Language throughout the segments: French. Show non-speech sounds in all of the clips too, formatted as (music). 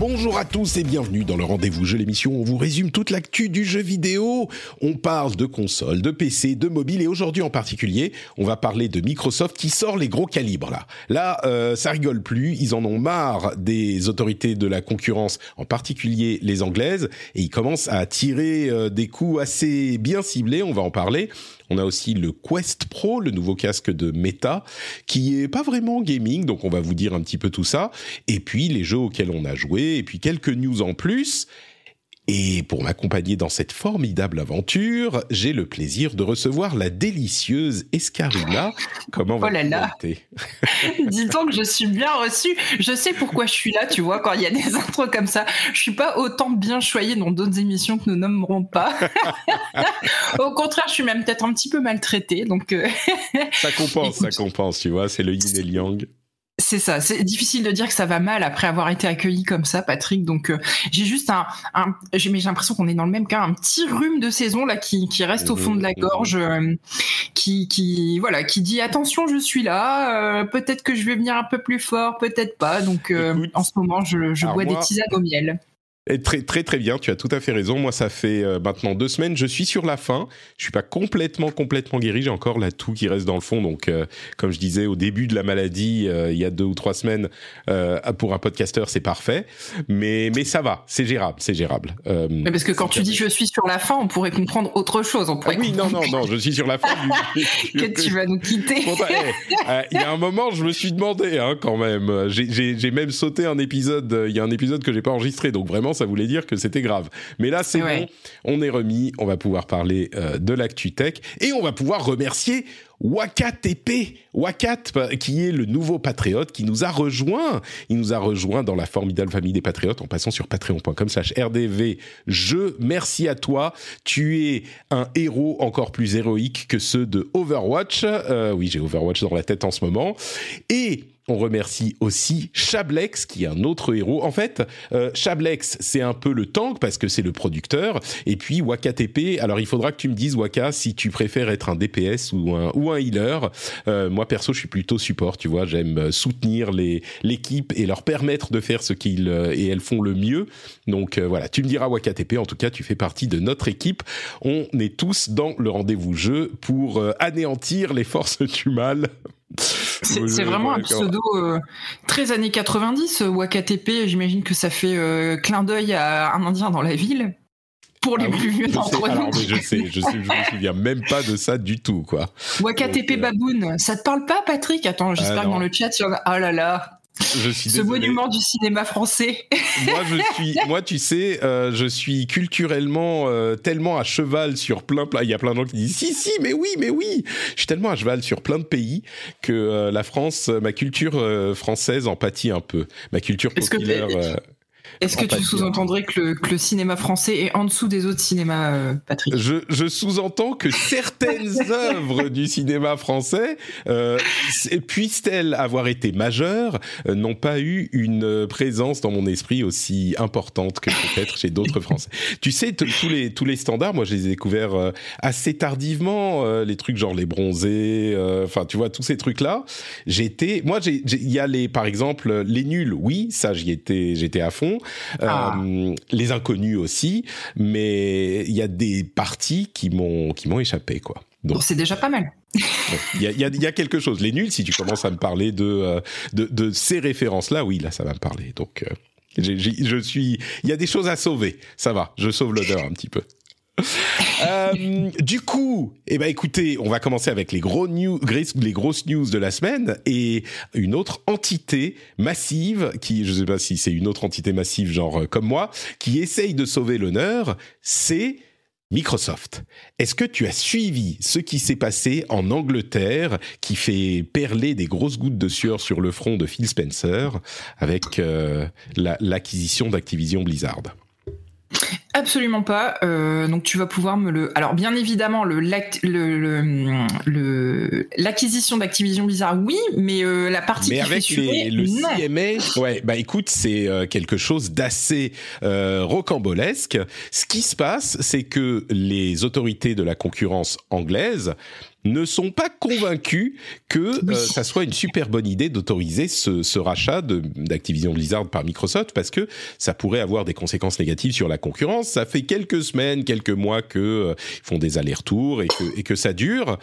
Bonjour à tous et bienvenue dans le rendez-vous jeu l'émission. On vous résume toute l'actu du jeu vidéo. On parle de consoles, de PC, de mobile et aujourd'hui en particulier, on va parler de Microsoft qui sort les gros calibres là. Là, euh, ça rigole plus. Ils en ont marre des autorités de la concurrence, en particulier les anglaises, et ils commencent à tirer euh, des coups assez bien ciblés. On va en parler. On a aussi le Quest Pro, le nouveau casque de Meta, qui est pas vraiment gaming, donc on va vous dire un petit peu tout ça. Et puis les jeux auxquels on a joué, et puis quelques news en plus. Et pour m'accompagner dans cette formidable aventure, j'ai le plaisir de recevoir la délicieuse Escarina. Comment oh là là. Dis donc que je suis bien reçue. Je sais pourquoi je suis là, tu vois, quand il y a des intros comme ça. Je suis pas autant bien choyée dans d'autres émissions que nous nommerons pas. (laughs) Au contraire, je suis même peut-être un petit peu maltraitée. Donc euh, ça compense, (laughs) ça compense, tu vois, c'est le yin et le yang. C'est ça, c'est difficile de dire que ça va mal après avoir été accueilli comme ça, Patrick. Donc euh, j'ai juste un, un j'ai l'impression qu'on est dans le même cas, un petit rhume de saison là qui, qui reste au fond de la gorge, euh, qui, qui voilà, qui dit attention, je suis là. Euh, peut-être que je vais venir un peu plus fort, peut-être pas. Donc en ce moment, je, je bois des tisanes au miel. Très très très bien, tu as tout à fait raison. Moi, ça fait euh, maintenant deux semaines, je suis sur la fin. Je suis pas complètement complètement guéri. J'ai encore la toux qui reste dans le fond. Donc, euh, comme je disais au début de la maladie, euh, il y a deux ou trois semaines, pour un podcasteur, c'est parfait. Mais mais ça va, c'est gérable, c'est gérable. mais parce que quand tu dis je suis sur la fin, on pourrait comprendre autre chose. On pourrait ah oui, non non non, je suis sur la fin. (laughs) que tu vas nous quitter. Il y a un moment, je me suis demandé hein, quand même. J'ai même sauté un épisode. Il y a un épisode que j'ai pas enregistré, donc vraiment ça voulait dire que c'était grave. Mais là, c'est bon, on est remis, on va pouvoir parler euh, de l'actu tech et on va pouvoir remercier WakaTP, Wakat, qui est le nouveau patriote qui nous a rejoint. Il nous a rejoint dans la formidable famille des patriotes en passant sur patreon.com slash rdv. Je, merci à toi. Tu es un héros encore plus héroïque que ceux de Overwatch. Euh, oui, j'ai Overwatch dans la tête en ce moment. Et on remercie aussi Chablex, qui est un autre héros. En fait, euh, Chablex, c'est un peu le tank parce que c'est le producteur. Et puis Waka TP, alors il faudra que tu me dises, Waka, si tu préfères être un DPS ou un, ou un healer. Euh, moi, perso, je suis plutôt support, tu vois. J'aime soutenir l'équipe et leur permettre de faire ce qu'ils euh, et elles font le mieux. Donc voilà, tu me diras Waka TP. En tout cas, tu fais partie de notre équipe. On est tous dans le rendez-vous jeu pour anéantir les forces du mal. C'est vraiment un pseudo euh, très années 90, WakaTP. J'imagine que ça fait euh, clin d'œil à un Indien dans la ville. Pour les ah plus vieux d'entre nous. je sais, je, sais, je me souviens même pas de ça du tout, quoi. WakaTP euh, Baboon, ça te parle pas, Patrick? Attends, j'espère ah, que dans le chat, tu... oh là là, je suis ce monument du cinéma français. moi, je suis, (laughs) moi, tu sais, euh, je suis culturellement euh, tellement à cheval sur plein, plein. Il y a plein de gens qui disent si, si, mais oui, mais oui. Je suis tellement à cheval sur plein de pays que euh, la France, ma culture française en pâtit un peu. Ma culture populaire. Est-ce que tu sous-entendrais que le, cinéma français est en dessous des autres cinémas, euh, Patrick Je, sous-entends que certaines (laughs) œuvres du cinéma français, euh, puissent-elles avoir été majeures, euh, n'ont pas eu une présence dans mon esprit aussi importante que peut-être chez d'autres Français. Tu sais, tous les, tous les standards, moi je les ai découverts assez tardivement, les trucs genre les bronzés, enfin tu vois, tous ces trucs-là. J'étais, moi il y a les, par exemple, les nuls, oui, ça j'y étais, j'étais à fond. Ah. Euh, les inconnus aussi, mais il y a des parties qui m'ont qui m'ont échappé quoi. Donc c'est déjà pas mal. Il y, a, y, a, quelque chose. Les nuls, si tu commences à me parler de, euh, de, de ces références-là, oui, là, ça va me parler. Donc, euh, je suis. Il y a des choses à sauver. Ça va. Je sauve l'odeur un petit peu. (laughs) Euh, du coup, eh ben écoutez, on va commencer avec les gros les grosses news de la semaine et une autre entité massive qui, je sais pas si c'est une autre entité massive genre euh, comme moi, qui essaye de sauver l'honneur, c'est Microsoft, est-ce que tu as suivi ce qui s'est passé en Angleterre qui fait perler des grosses gouttes de sueur sur le front de Phil Spencer avec euh, l'acquisition d'Activision Blizzard? Absolument pas. Euh, donc tu vas pouvoir me le. Alors bien évidemment le le l'acquisition d'Activision Blizzard, oui, mais euh, la partie mais qui avec fait le CMA, ouais, bah écoute, c'est euh, quelque chose d'assez rocambolesque. Ce qui se passe, c'est que les autorités de la concurrence anglaise ne sont pas convaincus que euh, ça soit une super bonne idée d'autoriser ce, ce, rachat d'Activision Blizzard par Microsoft parce que ça pourrait avoir des conséquences négatives sur la concurrence. Ça fait quelques semaines, quelques mois que euh, font des allers-retours et que, et que ça dure.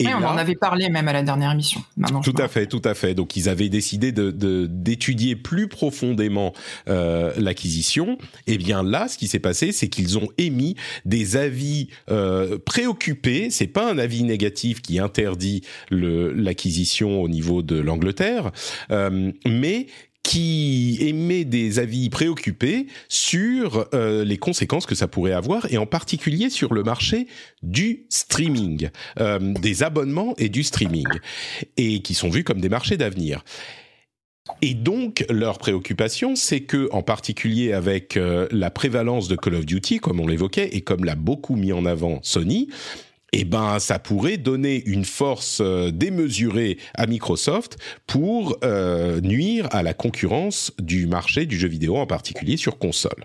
Et on en avait parlé même à la dernière émission. tout à fait, tout à fait. Donc ils avaient décidé de d'étudier plus profondément euh, l'acquisition. Et bien là, ce qui s'est passé, c'est qu'ils ont émis des avis euh, préoccupés. C'est pas un avis négatif qui interdit l'acquisition au niveau de l'Angleterre, euh, mais qui émet des avis préoccupés sur euh, les conséquences que ça pourrait avoir et en particulier sur le marché du streaming, euh, des abonnements et du streaming, et qui sont vus comme des marchés d'avenir. Et donc, leur préoccupation, c'est que, en particulier avec euh, la prévalence de Call of Duty, comme on l'évoquait, et comme l'a beaucoup mis en avant Sony, eh ben, ça pourrait donner une force euh, démesurée à Microsoft pour euh, nuire à la concurrence du marché du jeu vidéo, en particulier sur console.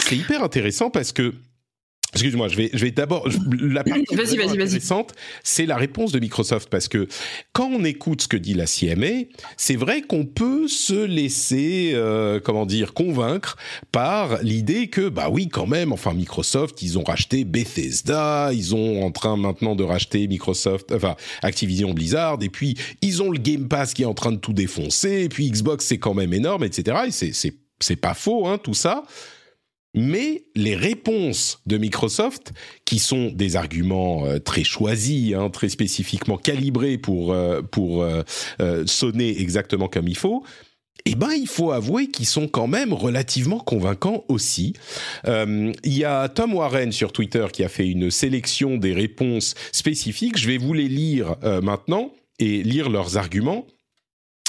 C'est hyper intéressant parce que Excuse-moi, je vais, je vais d'abord. La partie intéressante, c'est la réponse de Microsoft parce que quand on écoute ce que dit la CMA, c'est vrai qu'on peut se laisser, euh, comment dire, convaincre par l'idée que, bah oui, quand même, enfin Microsoft, ils ont racheté Bethesda, ils ont en train maintenant de racheter Microsoft, enfin Activision Blizzard, et puis ils ont le Game Pass qui est en train de tout défoncer, et puis Xbox c'est quand même énorme, etc. Et c'est c'est pas faux, hein, tout ça mais les réponses de Microsoft, qui sont des arguments euh, très choisis, hein, très spécifiquement calibrés pour, euh, pour euh, sonner exactement comme il faut, eh ben, il faut avouer qu'ils sont quand même relativement convaincants aussi. Il y a Tom Warren sur Twitter qui a fait une sélection des réponses spécifiques. Je vais vous les lire maintenant et lire leurs arguments.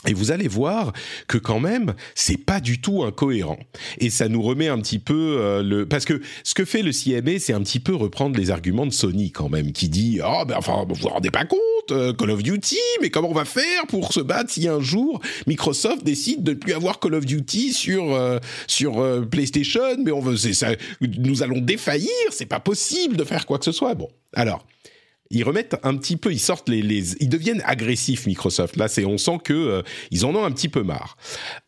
Et vous allez voir que quand même, c'est pas du tout incohérent. Et ça nous remet un petit peu euh, le parce que ce que fait le CMA, c'est un petit peu reprendre les arguments de Sony quand même, qui dit oh ben enfin vous vous rendez pas compte euh, Call of Duty, mais comment on va faire pour se battre si un jour Microsoft décide de ne plus avoir Call of Duty sur euh, sur PlayStation, mais on veut ça, nous allons défaillir, c'est pas possible de faire quoi que ce soit. Bon, alors ils remettent un petit peu, ils sortent les, ils deviennent agressifs Microsoft. Là, c'est, on sent que euh, ils en ont un petit peu marre.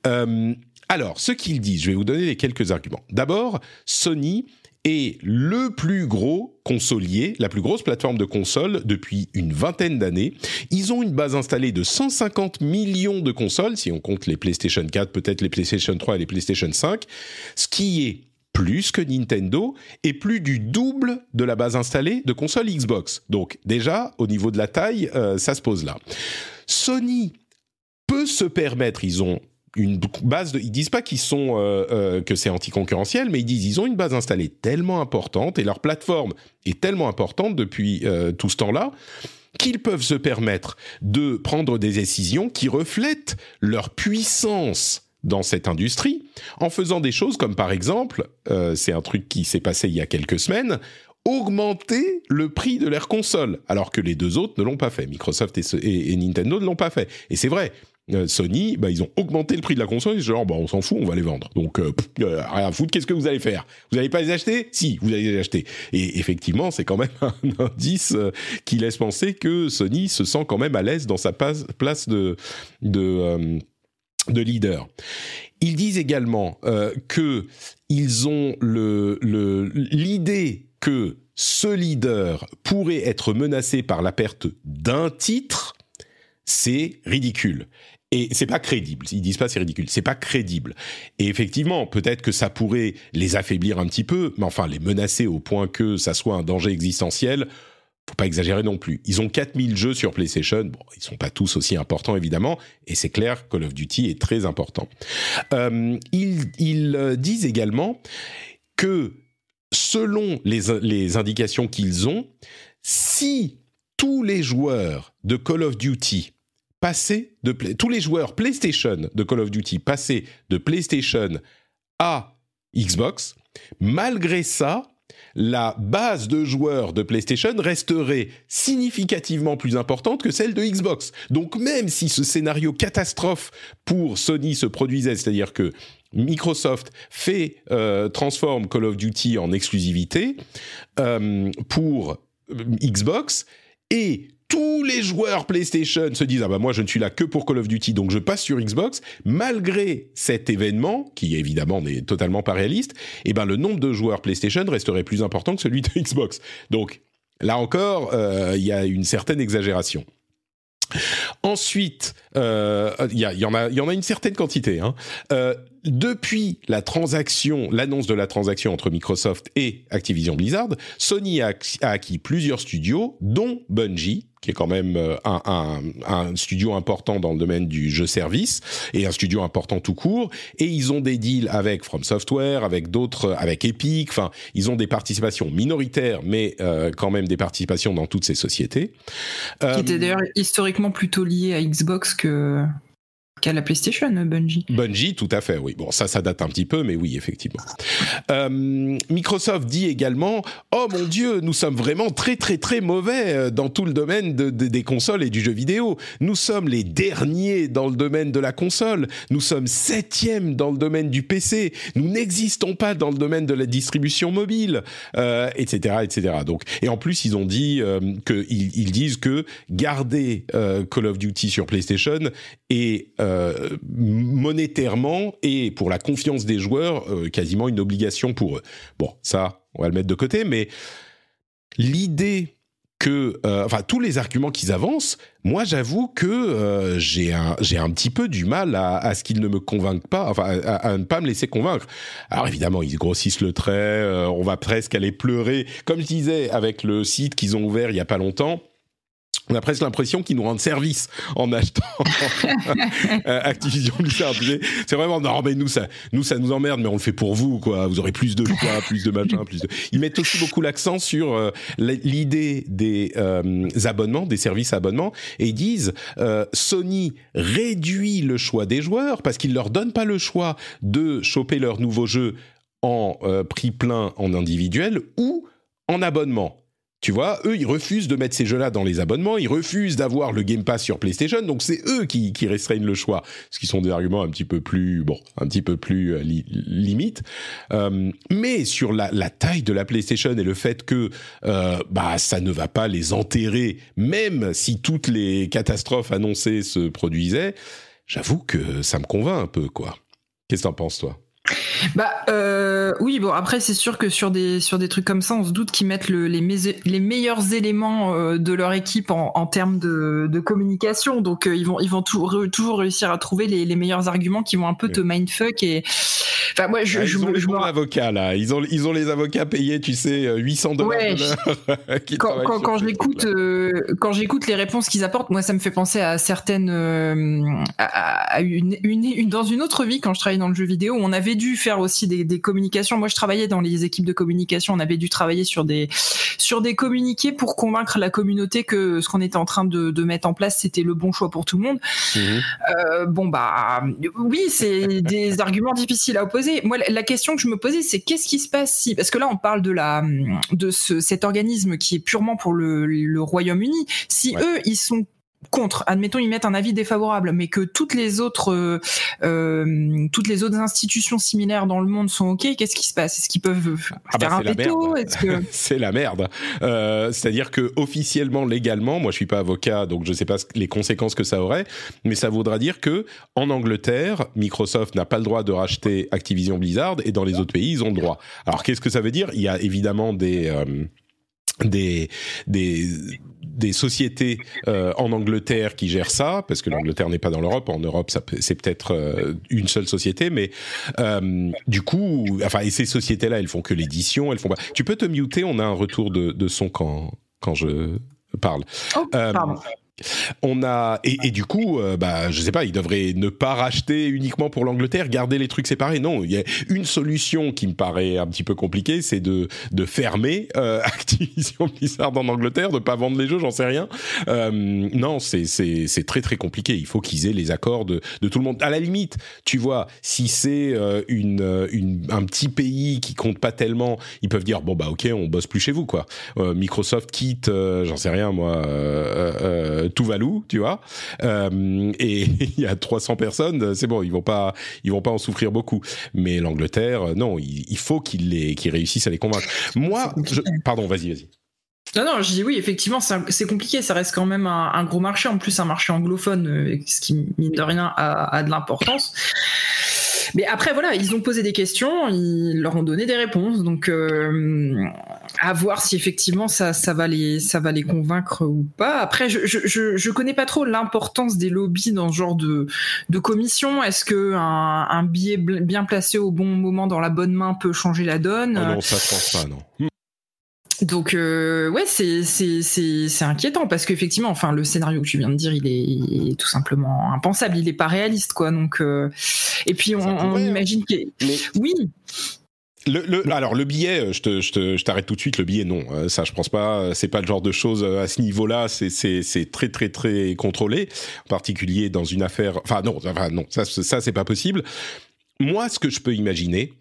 Euh, alors, ce qu'ils disent, je vais vous donner les quelques arguments. D'abord, Sony est le plus gros consolier, la plus grosse plateforme de console depuis une vingtaine d'années. Ils ont une base installée de 150 millions de consoles, si on compte les PlayStation 4, peut-être les PlayStation 3 et les PlayStation 5, ce qui est plus que Nintendo et plus du double de la base installée de consoles Xbox. Donc déjà, au niveau de la taille, euh, ça se pose là. Sony peut se permettre, ils ont une base de, ils disent pas qu'ils sont euh, euh, que c'est anticoncurrentiel, mais ils disent ils ont une base installée tellement importante et leur plateforme est tellement importante depuis tout ce temps-là qu'ils peuvent se permettre de prendre des décisions qui reflètent leur puissance dans cette industrie en faisant des choses comme par exemple, euh, c'est un truc qui s'est passé il y a quelques semaines, augmenter le prix de leur console, alors que les deux autres ne l'ont pas fait. Microsoft et, Nintendo ne l'ont pas fait. Et c'est vrai. Euh, Sony, bah, ils ont augmenté le prix de la console, ils genre, bah, on s'en fout, on va les vendre. Donc, euh, rien à foutre, qu'est-ce que vous allez faire? Vous n'allez pas les acheter? Si, vous allez les acheter. Et effectivement, c'est quand même (laughs) un indice qui laisse penser que Sony se sent quand même à l'aise dans sa place de de leader. Ils disent également euh, que ils ont l'idée que ce leader pourrait être menacé par la perte d'un titre, c'est ridicule. Et c'est pas crédible. Ils disent pas c'est ridicule. C'est pas crédible. Et effectivement, peut-être que ça pourrait les affaiblir un petit peu, mais enfin les menacer au point que ça soit un danger existentiel faut pas exagérer non plus. Ils ont 4000 jeux sur PlayStation. Bon, ils sont pas tous aussi importants évidemment, et c'est clair, Call of Duty est très important. Euh, ils, ils, euh, disent également que selon les, les indications qu'ils ont, si tous les joueurs de Call of Duty passaient de tous les joueurs PlayStation de Call of Duty passaient de PlayStation à Xbox, malgré ça, la base de joueurs de PlayStation resterait significativement plus importante que celle de Xbox. Donc même si ce scénario catastrophe pour Sony se produisait, c'est-à-dire que Microsoft fait euh, Call of Duty en exclusivité euh, pour euh, Xbox et tous les joueurs PlayStation se disent ah bah moi je ne suis là que pour Call of Duty donc je passe sur Xbox. Malgré cet événement qui évidemment n'est totalement pas réaliste eh ben le nombre de joueurs PlayStation resterait plus important que celui de Xbox. Donc là encore euh, il y a une certaine exagération. Ensuite, euh, il y, en a, il y en a une certaine quantité. Hein. Euh, depuis la transaction, l'annonce de la transaction entre Microsoft et Activision Blizzard, Sony a, acquis plusieurs studios, dont Bungie, qui est quand même euh, un, un, studio important dans le domaine du jeu service et un studio important tout court. Et ils ont des deals avec From Software, avec d'autres, avec Epic. Enfin, ils ont des participations minoritaires, mais euh, quand même des participations dans toutes ces sociétés. Qui étaient d'ailleurs historiquement plutôt liées à Xbox que qu'à la PlayStation, Bungie. Bungie, tout à fait, oui. Bon, ça, ça date un petit peu, mais oui, effectivement. Euh, Microsoft dit également Oh mon Dieu, nous sommes vraiment très, très, très mauvais euh, dans tout le domaine de, des consoles et du jeu vidéo. Nous sommes les derniers dans le domaine de la console. Nous sommes septièmes dans le domaine du PC. Nous n'existons pas dans le domaine de la distribution mobile, euh, etc., etc. Donc, et en plus, ils ont dit euh, disent que garder Call of Duty sur PlayStation est euh, monétairement et pour la confiance des joueurs, euh, quasiment une obligation pour eux. Bon, ça, on va le mettre de côté, mais l'idée que, euh, enfin, tous les arguments qu'ils avancent, moi, j'avoue que j'ai un, un petit peu du mal à, ce qu'ils ne me convainquent pas, enfin, à, ne pas me laisser convaincre. Alors évidemment, ils grossissent le trait, on va presque aller pleurer, comme je disais avec le site qu'ils ont ouvert il y a pas longtemps on a presque l'impression qu'ils nous rendent service en achetant (laughs) euh, Activision Blizzard. C'est vraiment non mais nous ça nous ça nous emmerde mais on le fait pour vous quoi. Vous aurez plus de (laughs) choix, plus de machin, plus de. Ils mettent aussi beaucoup l'accent sur euh, l'idée des euh, abonnements, des services abonnements et ils disent Sony réduit le choix des joueurs parce qu'ils leur donnent pas le choix de choper leur nouveau jeu en prix plein en individuel ou en abonnement. Tu vois, eux, ils refusent de mettre ces jeux-là dans les abonnements, ils refusent d'avoir le Game Pass sur PlayStation, donc c'est eux qui, restreignent le choix, ce qui sont des arguments un petit peu plus, bon, euh. Euh, mais sur la, la, taille de la PlayStation et le fait que, euh, bah, ça ne va pas les enterrer, même si toutes les catastrophes annoncées se produisaient, j'avoue que ça me convainc un peu, quoi. Qu'est-ce que t'en penses, toi? Bah euh, oui, bon après c'est sûr que sur des sur des trucs comme ça, on se doute qu'ils mettent le, les, les meilleurs éléments euh, de leur équipe en, en termes de, de communication. Donc euh, ils vont ils vont toujours réussir à trouver les, les, meilleurs arguments qui vont un peu te mindfuck et enfin moi je, ah, je, ils ont les avocats là, ils ont ils ont les avocats payés, tu sais 800 dollars ouais, (laughs) quand quand, quand j'écoute quand j'écoute les réponses qu'ils apportent, moi ça me fait penser à certaines à, à une, une, une, dans une autre vie quand je travaillais dans le jeu vidéo, on avait dû faire aussi des, des, communications. Moi, je travaillais dans les équipes de communication. On avait dû travailler sur des sur des communiqués pour convaincre la communauté que ce qu'on était en train de, de, mettre en place, c'était le bon choix pour tout le monde. Mhm. Euh, bon bah oui, c'est des arguments difficiles à opposer. Moi, la question que je me posais, c'est qu'est-ce qui se passe si, parce que là, on parle de la de ce, cet organisme qui est purement pour le, le Royaume-Uni. Si eux, ils sont contre, admettons ils mettent un avis défavorable, mais que toutes les autres euh, euh toutes les autres institutions similaires dans le monde sont ok, qu'est-ce qui se passe? Est-ce qu'ils peuvent ah bah, faire un veto? que... (laughs) C'est la merde. Euh, C'est-à-dire que officiellement, légalement, moi je suis pas avocat, donc je sais pas les conséquences que ça aurait, mais ça voudra dire que en Angleterre, Microsoft n'a pas le droit de racheter Activision Blizzard, et dans les autres pays, ils ont le droit. Alors qu'est-ce que ça veut dire? Il y a évidemment des euh, des des des sociétés euh, en Angleterre qui gèrent ça, parce que l'Angleterre n'est pas dans l'Europe. En Europe, c'est peut-être euh, une seule société, mais euh, du coup, enfin, et ces sociétés-là, elles font que l'édition, elles font. Pas... Tu peux te muter? On a un retour de, de son quand quand je parle. Oh, pardon. On a et, et du coup, euh, bah, je sais pas, ils devraient ne pas racheter uniquement pour l'Angleterre, garder les trucs séparés. Non, il y a une solution qui me paraît un petit peu compliquée, c'est de de fermer euh, (laughs) Activision Blizzard en Angleterre, de pas vendre les jeux, j'en sais rien. Euh, non, c'est c'est c'est très très compliqué. Il faut qu'ils aient les accords de de tout le monde. À la limite, tu vois, si c'est euh, une, euh, une un petit pays qui compte pas tellement, ils peuvent dire bon bah ok, on bosse plus chez vous quoi. Euh, Microsoft quitte, j'en sais rien moi. Euh, Tuvalu, tu vois, euh, et (laughs) il y a 300 personnes, c'est bon, ils vont pas, ils vont pas en souffrir beaucoup. Mais l'Angleterre, non, il, il faut qu'ils les, qu'ils réussissent à les convaincre. Moi, je, pardon, vas-y, vas-y. Non, non, je dis oui, effectivement, c'est compliqué. Ça reste quand même un, un, gros marché, en plus un marché anglophone, ce qui, mine de rien, a, a de l'importance. Mais après, voilà, ils ont posé des questions, ils leur ont donné des réponses. Donc, euh, à voir si effectivement ça, ça, va les, ça va les convaincre ou pas. Après, je, je, je connais pas trop l'importance des lobbies dans ce genre de, de commission. Est-ce que un, un, billet bien placé au bon moment dans la bonne main peut changer la donne? Oh Non, ça je pense pas, non. Donc euh, ouais, c'est c'est c'est c'est inquiétant parce qu'effectivement, enfin le scénario que tu viens de dire, il est, il est tout simplement impensable, il est pas réaliste quoi. Donc euh, et puis on, on hein. imagine que Mais... oui. Le, le, alors le billet, je te, je te, je t'arrête tout de suite. Le billet, non, euh, ça je pense pas. C'est pas le genre de choses à ce niveau-là. C'est, c'est, c'est très, très, très contrôlé. En particulier dans une affaire. Enfin non, enfin non, ça, ça c'est pas possible. Moi, ce que je peux imaginer,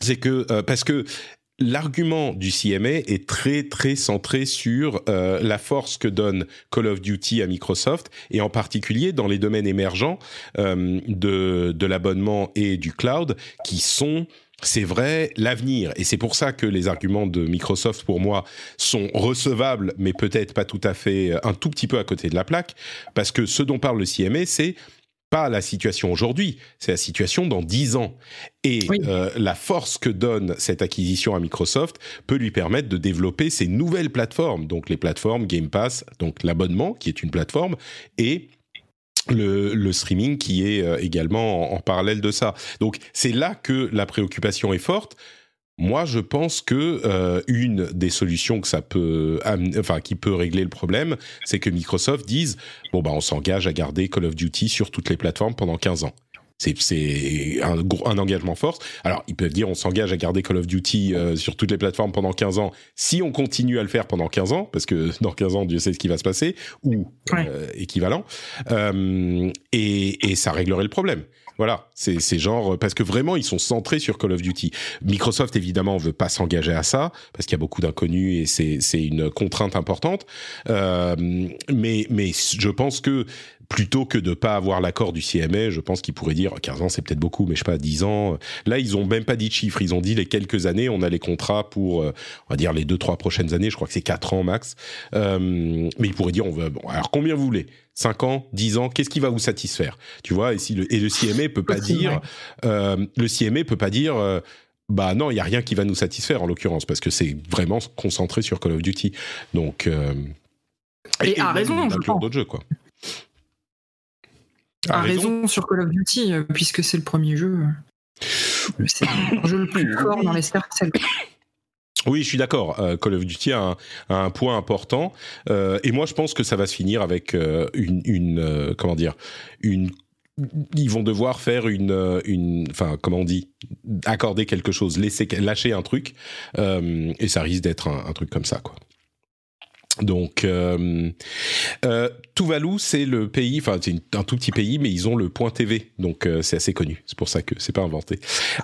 c'est que euh, parce que l'argument du CMA est très très centré sur euh, la force que donne Call of Duty à Microsoft et en particulier dans les domaines émergents euh, de, de l'abonnement et du cloud qui sont c'est vrai, l'avenir. Et c'est pour ça que les arguments de Microsoft, pour moi, sont recevables, mais peut-être pas tout à fait, un tout petit peu à côté de la plaque. Parce que ce dont parle le CMA, c'est pas la situation aujourd'hui, c'est la situation dans dix ans. Et oui. euh, la force que donne cette acquisition à Microsoft peut lui permettre de développer ces nouvelles plateformes, donc les plateformes Game Pass, donc l'abonnement qui est une plateforme, et le, le, streaming qui est euh, également en, en, parallèle de ça. Donc c'est là que la préoccupation est forte. Moi, je pense que euh, une des solutions que ça peut, enfin, qui peut régler le problème, c'est que Microsoft dise bon bah on s'engage à garder Call of Duty sur toutes les plateformes pendant 15 ans. C'est un, un engagement fort. Alors, ils peuvent dire on s'engage à garder Call of Duty euh, sur toutes les plateformes pendant 15 ans si on continue à le faire pendant 15 ans, parce que (laughs) dans 15 ans, Dieu sait ce qui va se passer, ou ouais. euh, équivalent. Euh, et, et ça réglerait le problème. Voilà, c'est genre parce que vraiment ils sont centrés sur Call of Duty. Microsoft évidemment veut pas s'engager à ça parce qu'il y a beaucoup d'inconnus et c'est c'est une contrainte importante. Euh, mais mais je pense que plutôt que de pas avoir l'accord du CMA, je pense qu'ils pourraient dire 15 ans c'est peut-être beaucoup, mais je sais pas 10 ans. Là ils ont même pas dit de chiffres, ils ont dit les quelques années, on a les contrats pour euh, on va dire les deux trois prochaines années, je crois que c'est 4 ans max. Euh, mais ils pourraient dire on veut bon alors combien vous voulez? 5 ans, 10 ans, qu'est-ce qui va vous satisfaire? Tu vois, et, si le, et le CMA peut pas (laughs) dire, euh, le CMA peut pas dire, euh, bah non, il y a rien qui va nous satisfaire en l'occurrence, parce que c'est vraiment concentré sur Call of Duty. Donc, euh, et, et, a raison, je d'autres jeux quoi. A, a raison. raison. sur Call of Duty, puisque c'est le premier jeu. C'est le jeu le plus (laughs) fort dans les cercles. Oui, je suis d'accord. Euh, Call of Duty a un, a un point important, euh, et moi je pense que ça va se finir avec euh, une, une euh, comment dire, une ils vont devoir faire une, une, enfin, comment on dit, accorder quelque chose, laisser, lâcher un truc, et ça risque d'être un, un, truc comme ça, quoi. Donc, euh, euh, Tuvalu, c'est le pays, enfin c'est un tout petit pays, mais ils ont le point TV, donc euh, c'est assez connu. C'est pour ça que c'est pas inventé.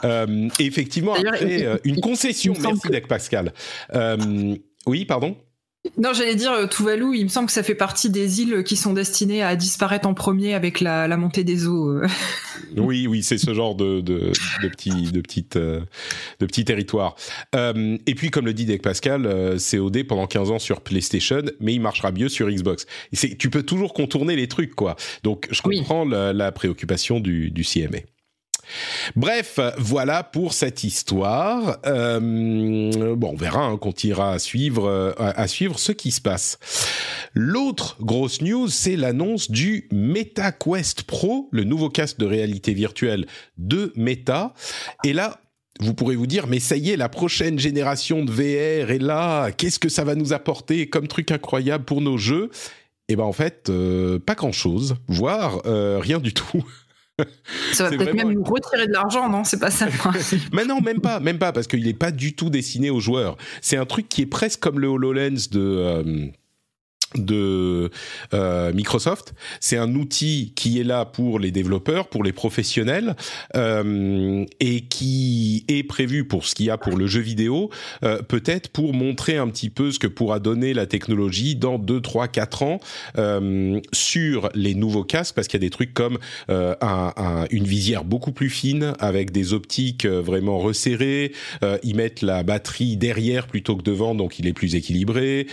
Euh, et effectivement, après euh, une concession, merci que... Pascal. Euh, oui, pardon? Non, j'allais dire euh, Tuvalu, il me semble que ça fait partie des îles qui sont destinées à disparaître en premier avec la, la montée des eaux. euh. (laughs) oui, oui, c'est ce genre de, de, de petits de petites euh, de petits territoires. Euh, et puis, comme le dit Dec Pascal, COD pendant 15 ans sur PlayStation, mais il marchera mieux sur Xbox. Tu peux toujours contourner les trucs, quoi. Donc, je comprends oui. la, la, préoccupation du, du CMA. Bref, voilà pour cette histoire. Euh, bon, on verra, hein, ira à suivre, euh, à, suivre ce qui se passe. L'autre grosse news, c'est l'annonce du Meta Quest Pro, le nouveau casque de réalité virtuelle de Meta. Et là, vous pourrez vous dire, mais ça y est, la prochaine génération de VR est là. Qu'est-ce que ça va nous apporter comme truc incroyable pour nos jeux? Et ben en fait, pas grand chose, voire rien du tout. (laughs) (laughs) Ça va peut-être même nous retirer de l'argent, non? C'est pas ça. (laughs) Mais non, même pas, même pas, parce qu'il n'est pas du tout destiné aux joueurs. C'est un truc qui est presque comme le Hololens de. De euh, Microsoft. C'est un outil qui est là pour les développeurs, pour les professionnels, euh, et qui est prévu pour ce qu'il y a pour le jeu vidéo, euh, peut-être pour montrer un petit peu ce que pourra donner la technologie dans 2, 3, 4 ans euh, sur les nouveaux casques, parce qu'il y a des trucs comme euh, un, une visière beaucoup plus fine, avec des optiques euh, vraiment resserrées, ils mettent la batterie derrière plutôt que devant, donc il est plus équilibré,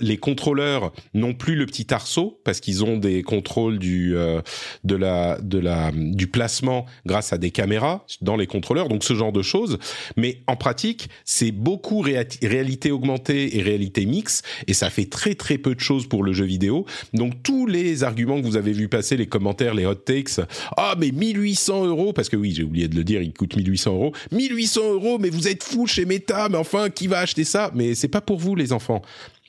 les contrôleurs non plus le petit arceau parce qu'ils ont des contrôles du euh, de la de la du placement grâce à des caméras dans les contrôleurs donc ce genre de choses. Mais en pratique c'est beaucoup réalité augmentée et réalité mixte et ça fait très très peu de choses pour le jeu vidéo. Donc tous les arguments que vous avez vu passer les commentaires les hot takes ah mais 1800 euros! Parce que oui j'ai oublié de le dire il coûte 1800 euros 1800 euros mais vous êtes fou chez Meta mais enfin qui va acheter ça? Mais c'est pas pour vous les enfants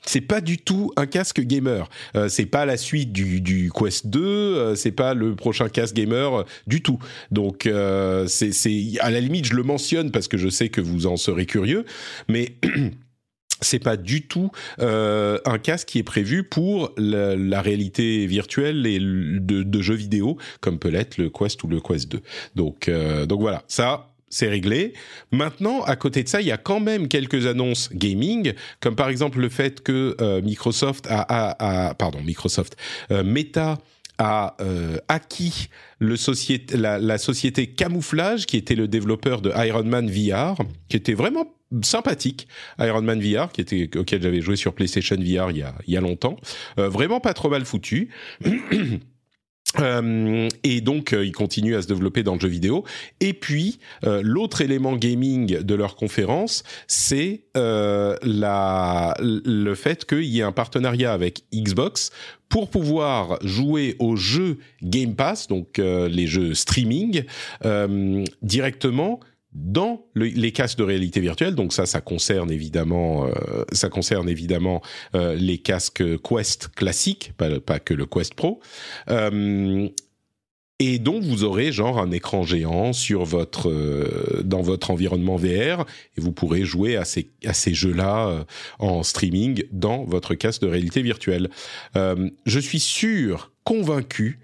c'est pas du tout un casque gamer. Euh, c'est pas la suite du, du Quest 2, euh, c'est pas le prochain casque gamer euh, du tout. Donc euh, c'est à la limite je le mentionne parce que je sais que vous en serez curieux, mais (clears throat) c'est pas du tout euh, un casque qui est prévu pour la, la réalité virtuelle et de, de, jeux vidéo comme peut l'être le Quest ou le Quest 2. Donc euh, donc voilà, ça c'est réglé. Maintenant, à côté de ça, il y a quand même quelques annonces gaming, comme par exemple le fait que euh, Microsoft a, a, a, pardon, Microsoft, euh, Meta a euh, acquis le société, la, la, société Camouflage, qui était le développeur de Iron Man VR, qui était vraiment sympathique, Iron Man VR, qui était auquel j'avais joué sur PlayStation VR il y a, il y a longtemps, vraiment pas trop mal foutu. (clears throat) Euh, et donc, euh, ils continuent à se développer dans le jeu vidéo. Et puis, euh, l'autre élément gaming de leur conférence, c'est euh, la, le fait qu'il y ait un partenariat avec Xbox pour pouvoir jouer aux jeux Game Pass, donc les jeux streaming, directement dans le, les casques de réalité virtuelle. Donc ça, ça concerne évidemment, euh, ça concerne évidemment euh, les casques Quest classiques, pas, que le Quest Pro. Euh, et donc vous aurez genre un écran géant sur votre dans votre environnement VR et vous pourrez jouer à ces jeux-là en streaming dans votre casque de réalité virtuelle. Je suis sûr, convaincu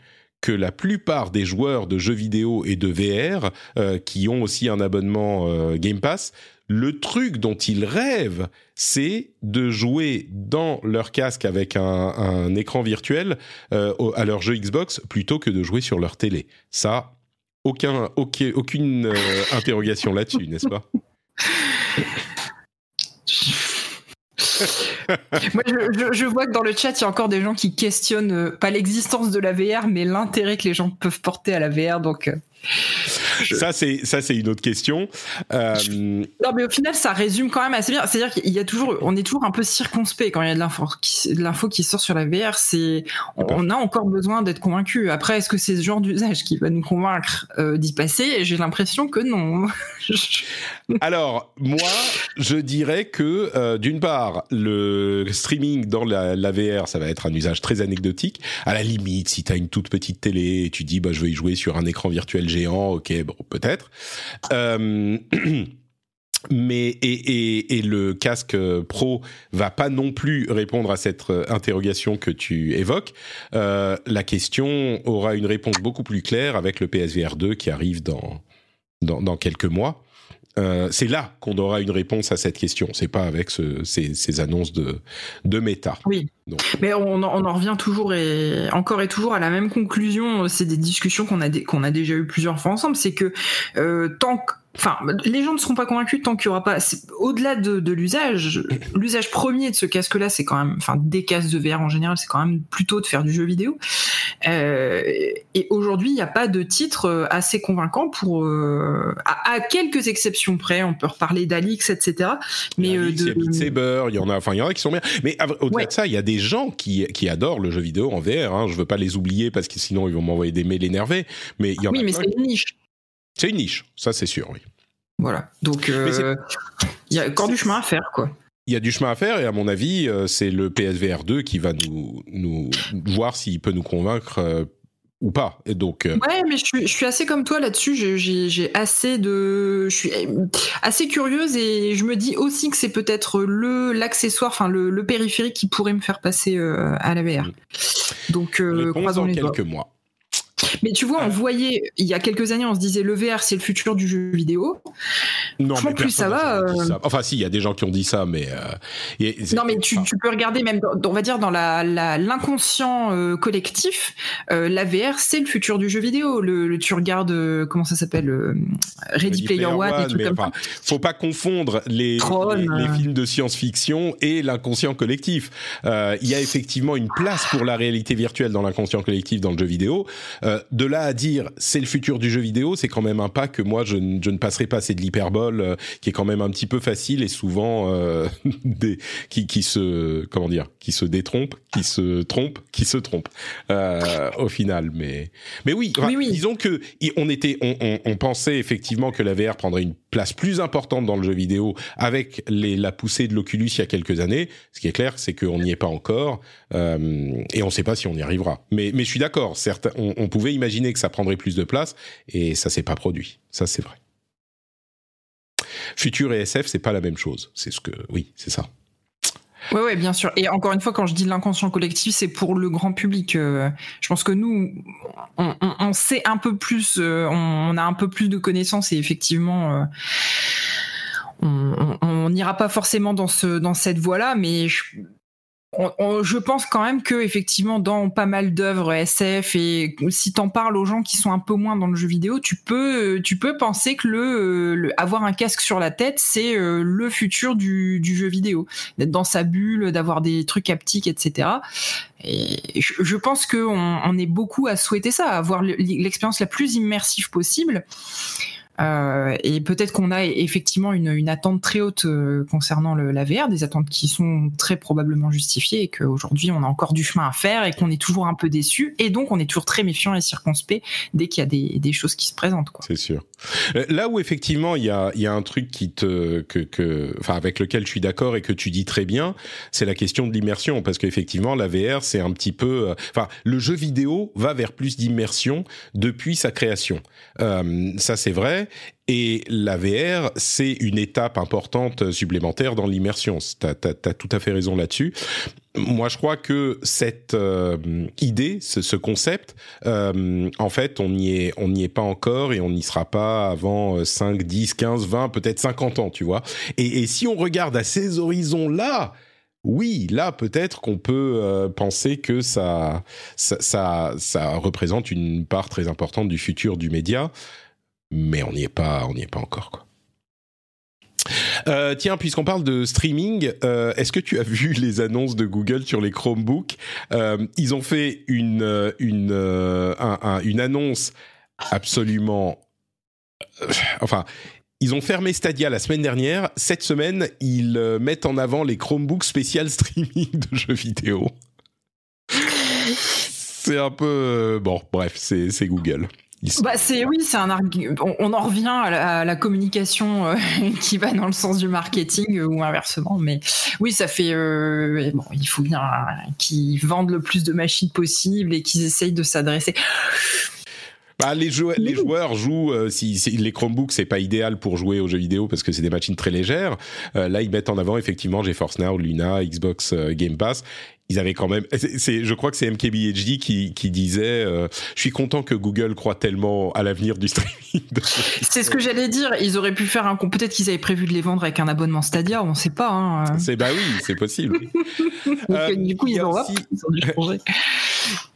que la plupart des joueurs de jeux vidéo et de VR euh, qui ont aussi un abonnement euh, Game Pass, le truc dont ils rêvent, c'est de jouer dans leur casque avec un, écran virtuel euh, à leur jeu Xbox plutôt que de jouer sur leur télé. Ça, aucun, aucun aucune interrogation là-dessus, n'est-ce pas? (laughs) Moi, je, je, je, vois que dans le chat, il y a encore des gens qui questionnent euh, pas l'existence de la VR, mais l'intérêt que les gens peuvent porter à la VR. Donc, euh, ça c'est ça c'est une autre question. Euh... Non mais au final ça résume quand même assez bien. C'est-à-dire qu'il y a toujours, on est toujours un peu circonspect quand il y a de l'info qui, de l'info qui sort sur la VR. C'est, on, a encore besoin d'être convaincu. Après est-ce que c'est ce genre d'usage qui va nous convaincre d'y passer? J'ai l'impression que non. (laughs) Alors moi je dirais que d'une part le streaming dans la, VR ça va être un usage très anecdotique. À la limite si tu as une toute petite télé et tu dis bah je vais y jouer sur un écran virtuel géant, ok, bon, peut-être. Euh, (clears throat) mais et, et, et, le casque pro va pas non plus répondre à cette euh, interrogation que tu évoques. Euh, la question aura une réponse beaucoup plus claire avec le PSVR 2 qui arrive dans, dans quelques mois. Euh, c'est là qu'on aura une réponse à cette question. C'est pas avec ce, ces, ces, annonces de, de méta. Oui. Donc. Mais on, on, en revient toujours et encore et toujours à la même conclusion. C'est des discussions qu'on a qu'on a déjà eu plusieurs fois ensemble. C'est que euh, tant que Enfin, les gens ne seront pas convaincus tant qu'il y aura pas. Au-delà de, de l'usage, l'usage premier de ce casque-là, c'est quand même, enfin, des casques de VR en général, c'est quand même plutôt de faire du jeu vidéo. Euh, et aujourd'hui, il n'y a pas de titre euh, assez convaincant pour, euh, à, à, quelques exceptions près. On peut reparler d'Alix, etc. Mais Alix, de Beat Saber, il y en a, enfin, il y en a qui sont bien. Mais au-delà ouais. de ça, il y a des gens qui qui adorent le jeu vidéo en VR. Hein. Je veux pas les oublier parce que sinon ils vont m'envoyer des mails énervés. Mais il y en oui, a mais c'est une niche. C'est une niche, ça c'est sûr, oui. Voilà. Donc, euh, il y a encore du chemin à faire, quoi. il y a du chemin à faire et à mon avis, c'est le PSVR 2 qui va nous, nous voir s'il peut nous convaincre ou pas. Et donc. Euh, ouais, mais je suis, assez comme toi là-dessus. J'ai assez de, je suis assez curieuse et je me dis aussi que c'est peut-être le l'accessoire, enfin le, périphérique qui pourrait me faire passer euh, à la VR. Mm. Donc, euh, croisons les quelques mois. Mais tu vois, on voyait, il y a quelques années, on se disait le VR, c'est le futur du jeu vidéo. Non, mais plus ça va. Euh, enfin, si, il y a des gens qui ont dit ça, mais. Euh, non, mais tu, peux regarder même, on va dire, dans l'inconscient la, euh, collectif, la VR, c'est le futur du jeu vidéo. Le, tu regardes, comment ça s'appelle Ready, Player, One, et tout comme ça. Faut pas confondre les, les, films de science-fiction et l'inconscient collectif. Il y a effectivement une place pour la réalité virtuelle dans l'inconscient collectif dans le jeu vidéo. Euh, de là à dire c'est le futur du jeu vidéo, c'est quand même un pas que moi je, ne passerai pas. C'est de l'hyperbole euh, qui est quand même un petit peu facile et souvent euh, (laughs) des, qui, qui se comment dire, qui se détrompe, qui se trompe, qui se trompe au final. Mais mais oui, disons que on était, on, on, pensait effectivement que la VR prendrait une place plus importante dans le jeu vidéo avec la poussée de l'Oculus il y a quelques années. Ce qui est clair, c'est qu'on n'y est pas encore et on ne sait pas si on y arrivera. Mais je suis d'accord. On, on pouvait imaginer que ça prendrait plus de place et ça s'est pas produit. Ça, c'est vrai. Futur et SF, c'est pas la même chose. C'est ce que, oui, c'est ça. Oui, ouais, bien sûr. Et encore une fois, quand je dis l'inconscient collectif, c'est pour le grand public. Euh, je pense que nous, on, sait un peu plus, euh, on, a un peu plus de connaissances et effectivement, euh, on n'ira pas forcément dans ce dans cette voie-là, mais je, je pense quand même que effectivement dans pas mal d'œuvres SF et si t'en parles aux gens qui sont un peu moins dans le jeu vidéo, tu peux tu peux penser que le, avoir un casque sur la tête c'est euh, le futur du, jeu vidéo, d'être dans sa bulle, d'avoir des trucs haptiques, etc. Et je, pense qu'on on est beaucoup à souhaiter ça, avoir l'expérience la plus immersive possible. Euh, et peut-être qu'on a effectivement une, attente très haute euh, concernant le, la VR, des attentes qui sont très probablement justifiées et qu'aujourd'hui on a encore du chemin à faire et qu'on est toujours un peu déçu et donc on est toujours très méfiant et circonspect dès qu'il y a des, choses qui se présentent. C'est sûr. Euh, là où effectivement il y a, un truc avec lequel je suis d'accord et que tu dis très bien, c'est la question de l'immersion parce qu'effectivement la VR c'est un petit peu, enfin le jeu vidéo va vers plus d'immersion depuis sa création. Ça c'est vrai. Et la VR, c'est une étape importante supplémentaire dans l'immersion. Tu as, tout à fait raison là-dessus. Moi, je crois que cette euh, idée, ce, concept, euh, en fait, on n'y est, est pas encore et on n'y sera pas avant 5, 10, 15, 20, peut-être 50 ans, tu vois. Et, si on regarde à ces horizons-là, oui, là peut-être qu'on peut, euh, penser que ça, ça, ça, représente une part très importante du futur du média mais on n'y est pas, on n'y est pas encore. Euh, tiens, puisqu'on parle de streaming, euh, est-ce que tu as vu les annonces de Google sur les Chromebooks? Euh, Ils ont fait une une une annonce absolument, enfin. Ils ont fermé Stadia la semaine dernière. Cette semaine, ils mettent en avant les Chromebooks spécial streaming de jeux vidéo. c'est un peu bon. Bref, c'est Google. Bah c'est oui, c'est un on, on, en revient à la, communication euh, (laughs) qui va dans le sens du marketing euh, ou inversement, mais oui, ça fait euh, bon, il faut bien qu'ils vendent le plus de machines possible et qu'ils essayent de s'adresser. Bah, les, joueurs, les joueurs jouent. si, les Chromebooks, c'est pas idéal pour jouer aux jeux vidéo parce que c'est des machines très légères. là, ils mettent en avant effectivement GeForce Now, Luna, Xbox Game Pass ils avaient quand même. C'est, je crois que c'est MKBHD qui, qui disait euh, Je suis content que Google croit tellement à l'avenir du streaming. (laughs) c'est ce que j'allais dire. Ils auraient pu faire un. Peut-être qu'ils avaient prévu de les vendre avec un abonnement Stadia, on ne sait pas. Hein. C'est, bah oui, c'est possible. (laughs) Euh, du coup, ils, ont, aussi... (laughs)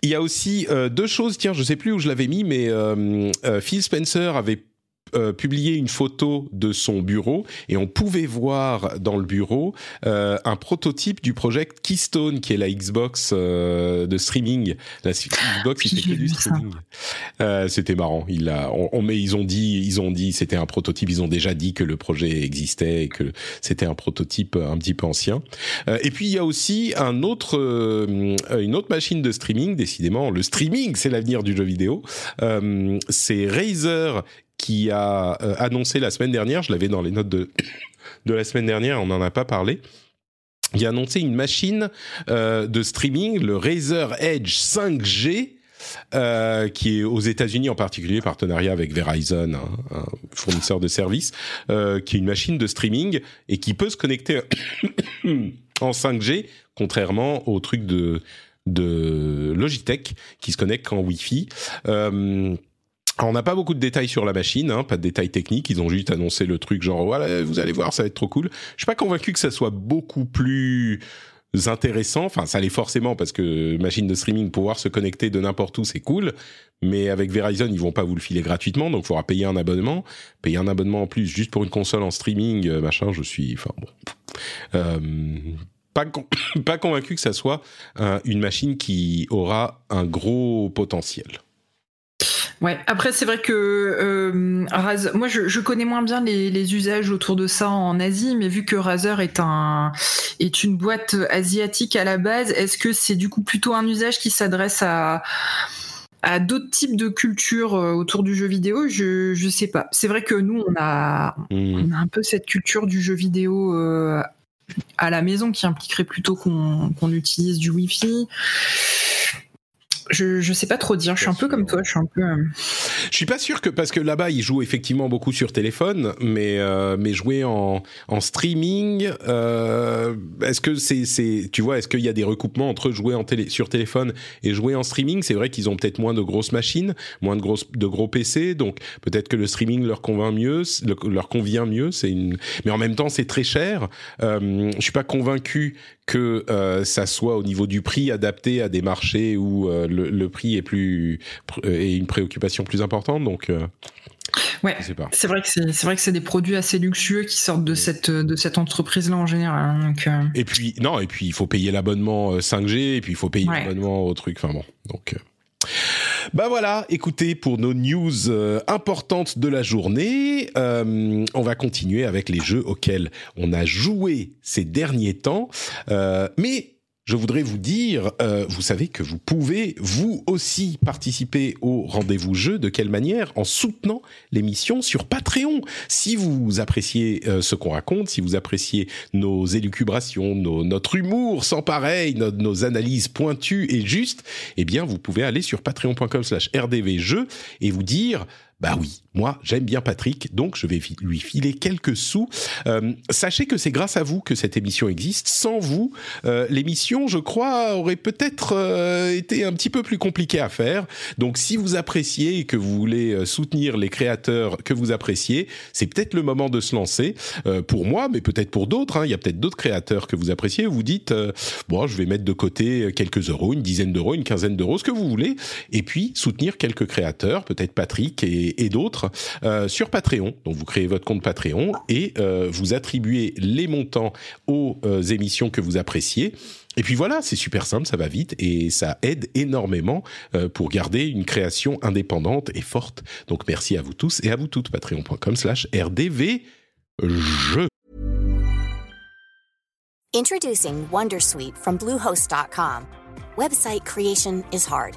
Il y a aussi euh, deux choses, tiens, je sais plus où je l'avais mis, mais Phil Spencer avait euh, publié une photo de son bureau et on pouvait voir dans le bureau euh, un prototype du projet Keystone qui est la Xbox euh, de streaming. La Xbox qui fait que du streaming. C'était marrant. Il a on, mais ils ont dit ils ont dit c'était un prototype. Ils ont déjà dit que le projet existait et que c'était un prototype un petit peu ancien. Et puis il y a aussi un autre une autre machine de streaming décidément. Le streaming c'est l'avenir du jeu vidéo. C'est Razer qui a euh, annoncé la semaine dernière, je l'avais dans les notes de, de la semaine dernière, on n'en a pas parlé, il a annoncé une machine de streaming, le Razer Edge 5G, euh, qui est aux États-Unis en particulier, partenariat avec Verizon, un, fournisseur de services, euh, qui est une machine de streaming et qui peut se connecter (coughs) en 5G, contrairement au truc de de Logitech qui se connecte en Wi-Fi. Euh, on n'a pas beaucoup de détails sur la machine, hein, pas de détails techniques. Ils ont juste annoncé le truc genre voilà, vous allez voir, ça va être trop cool. Je suis pas convaincu que ça soit beaucoup plus intéressant. Enfin, ça l'est forcément parce que machine de streaming, pouvoir se connecter de n'importe où, c'est cool. Mais avec Verizon, ils vont pas vous le filer gratuitement, donc il faudra payer un abonnement. Payer un abonnement en plus juste pour une console en streaming, euh, machin, je suis, enfin bon, euh, pas, (coughs) pas convaincu que ça soit une machine qui aura un gros potentiel. Ouais. Après, c'est vrai que euh, Razer, moi, je, je, connais moins bien les, les, usages autour de ça en Asie, mais vu que Razer est un est une boîte asiatique à la base, est-ce que c'est du coup plutôt un usage qui s'adresse à à d'autres types de cultures euh, autour du jeu vidéo, je je sais pas. C'est vrai que nous on a mmh. on a un peu cette culture du jeu vidéo euh, à la maison qui impliquerait plutôt qu'on qu'on utilise du Wi-Fi je, je sais pas trop dire. Je suis un peu comme toi. Je suis un peu. Euh, je suis pas sûr que parce que là-bas ils jouent effectivement beaucoup sur téléphone, mais euh, mais jouer en en streaming, euh, est-ce que c'est c'est tu vois est-ce qu'il y a des recoupements entre jouer en télé sur téléphone et jouer en streaming? C'est vrai qu'ils ont peut-être moins de grosses machines, moins de grosses de gros PC, donc peut-être que le streaming leur convainc mieux, leur convient mieux. C'est une, mais en même temps c'est très cher. Euh, je suis pas convaincu que euh, ça soit au niveau du prix adapté à des marchés où euh, le, le, prix est plus est une préoccupation plus importante. Donc euh, Ouais, c'est vrai que c'est vrai que c'est des produits assez luxueux qui sortent de cette de cette entreprise là en général. Hein, donc, euh. Et puis non, et puis il faut payer l'abonnement 5G et puis il faut payer l'abonnement au truc. Enfin bon, donc. Bah voilà, écoutez, pour nos news euh, importantes de la journée, euh, on va continuer avec les jeux auxquels on a joué ces derniers temps. Euh, mais je voudrais vous dire, euh, vous savez que vous pouvez vous aussi participer au rendez-vous jeu. De quelle manière? En soutenant l'émission sur Patreon. Si vous appréciez euh, ce qu'on raconte, si vous appréciez nos élucubrations, notre humour sans pareil, nos, analyses pointues et justes, eh bien, vous pouvez aller sur patreon.com/slash rdvjeux et vous dire bah oui, moi j'aime bien Patrick, donc je vais lui filer quelques sous. Euh, sachez que c'est grâce à vous que cette émission existe. Sans vous, euh, l'émission, je crois, aurait peut-être euh, été un petit peu plus compliquée à faire. Donc si vous appréciez et que vous voulez soutenir les créateurs que vous appréciez, c'est peut-être le moment de se lancer. Pour moi, mais peut-être pour d'autres. Hein, il y a peut-être d'autres créateurs que vous appréciez. Vous dites, bon, je vais mettre de côté quelques euros, une dizaine d'euros, une quinzaine d'euros, ce que vous voulez, et puis soutenir quelques créateurs, peut-être Patrick et et, d'autres euh, sur Patreon. Donc vous créez votre compte Patreon et euh, vous attribuez les montants aux euh, émissions que vous appréciez. Et puis voilà, c'est super simple, ça va vite et ça aide énormément pour garder une création indépendante et forte. Donc merci à vous tous et à vous toutes. Patreon.com slash RDV Introducing Wondersuite from Bluehost.com. Website creation is hard.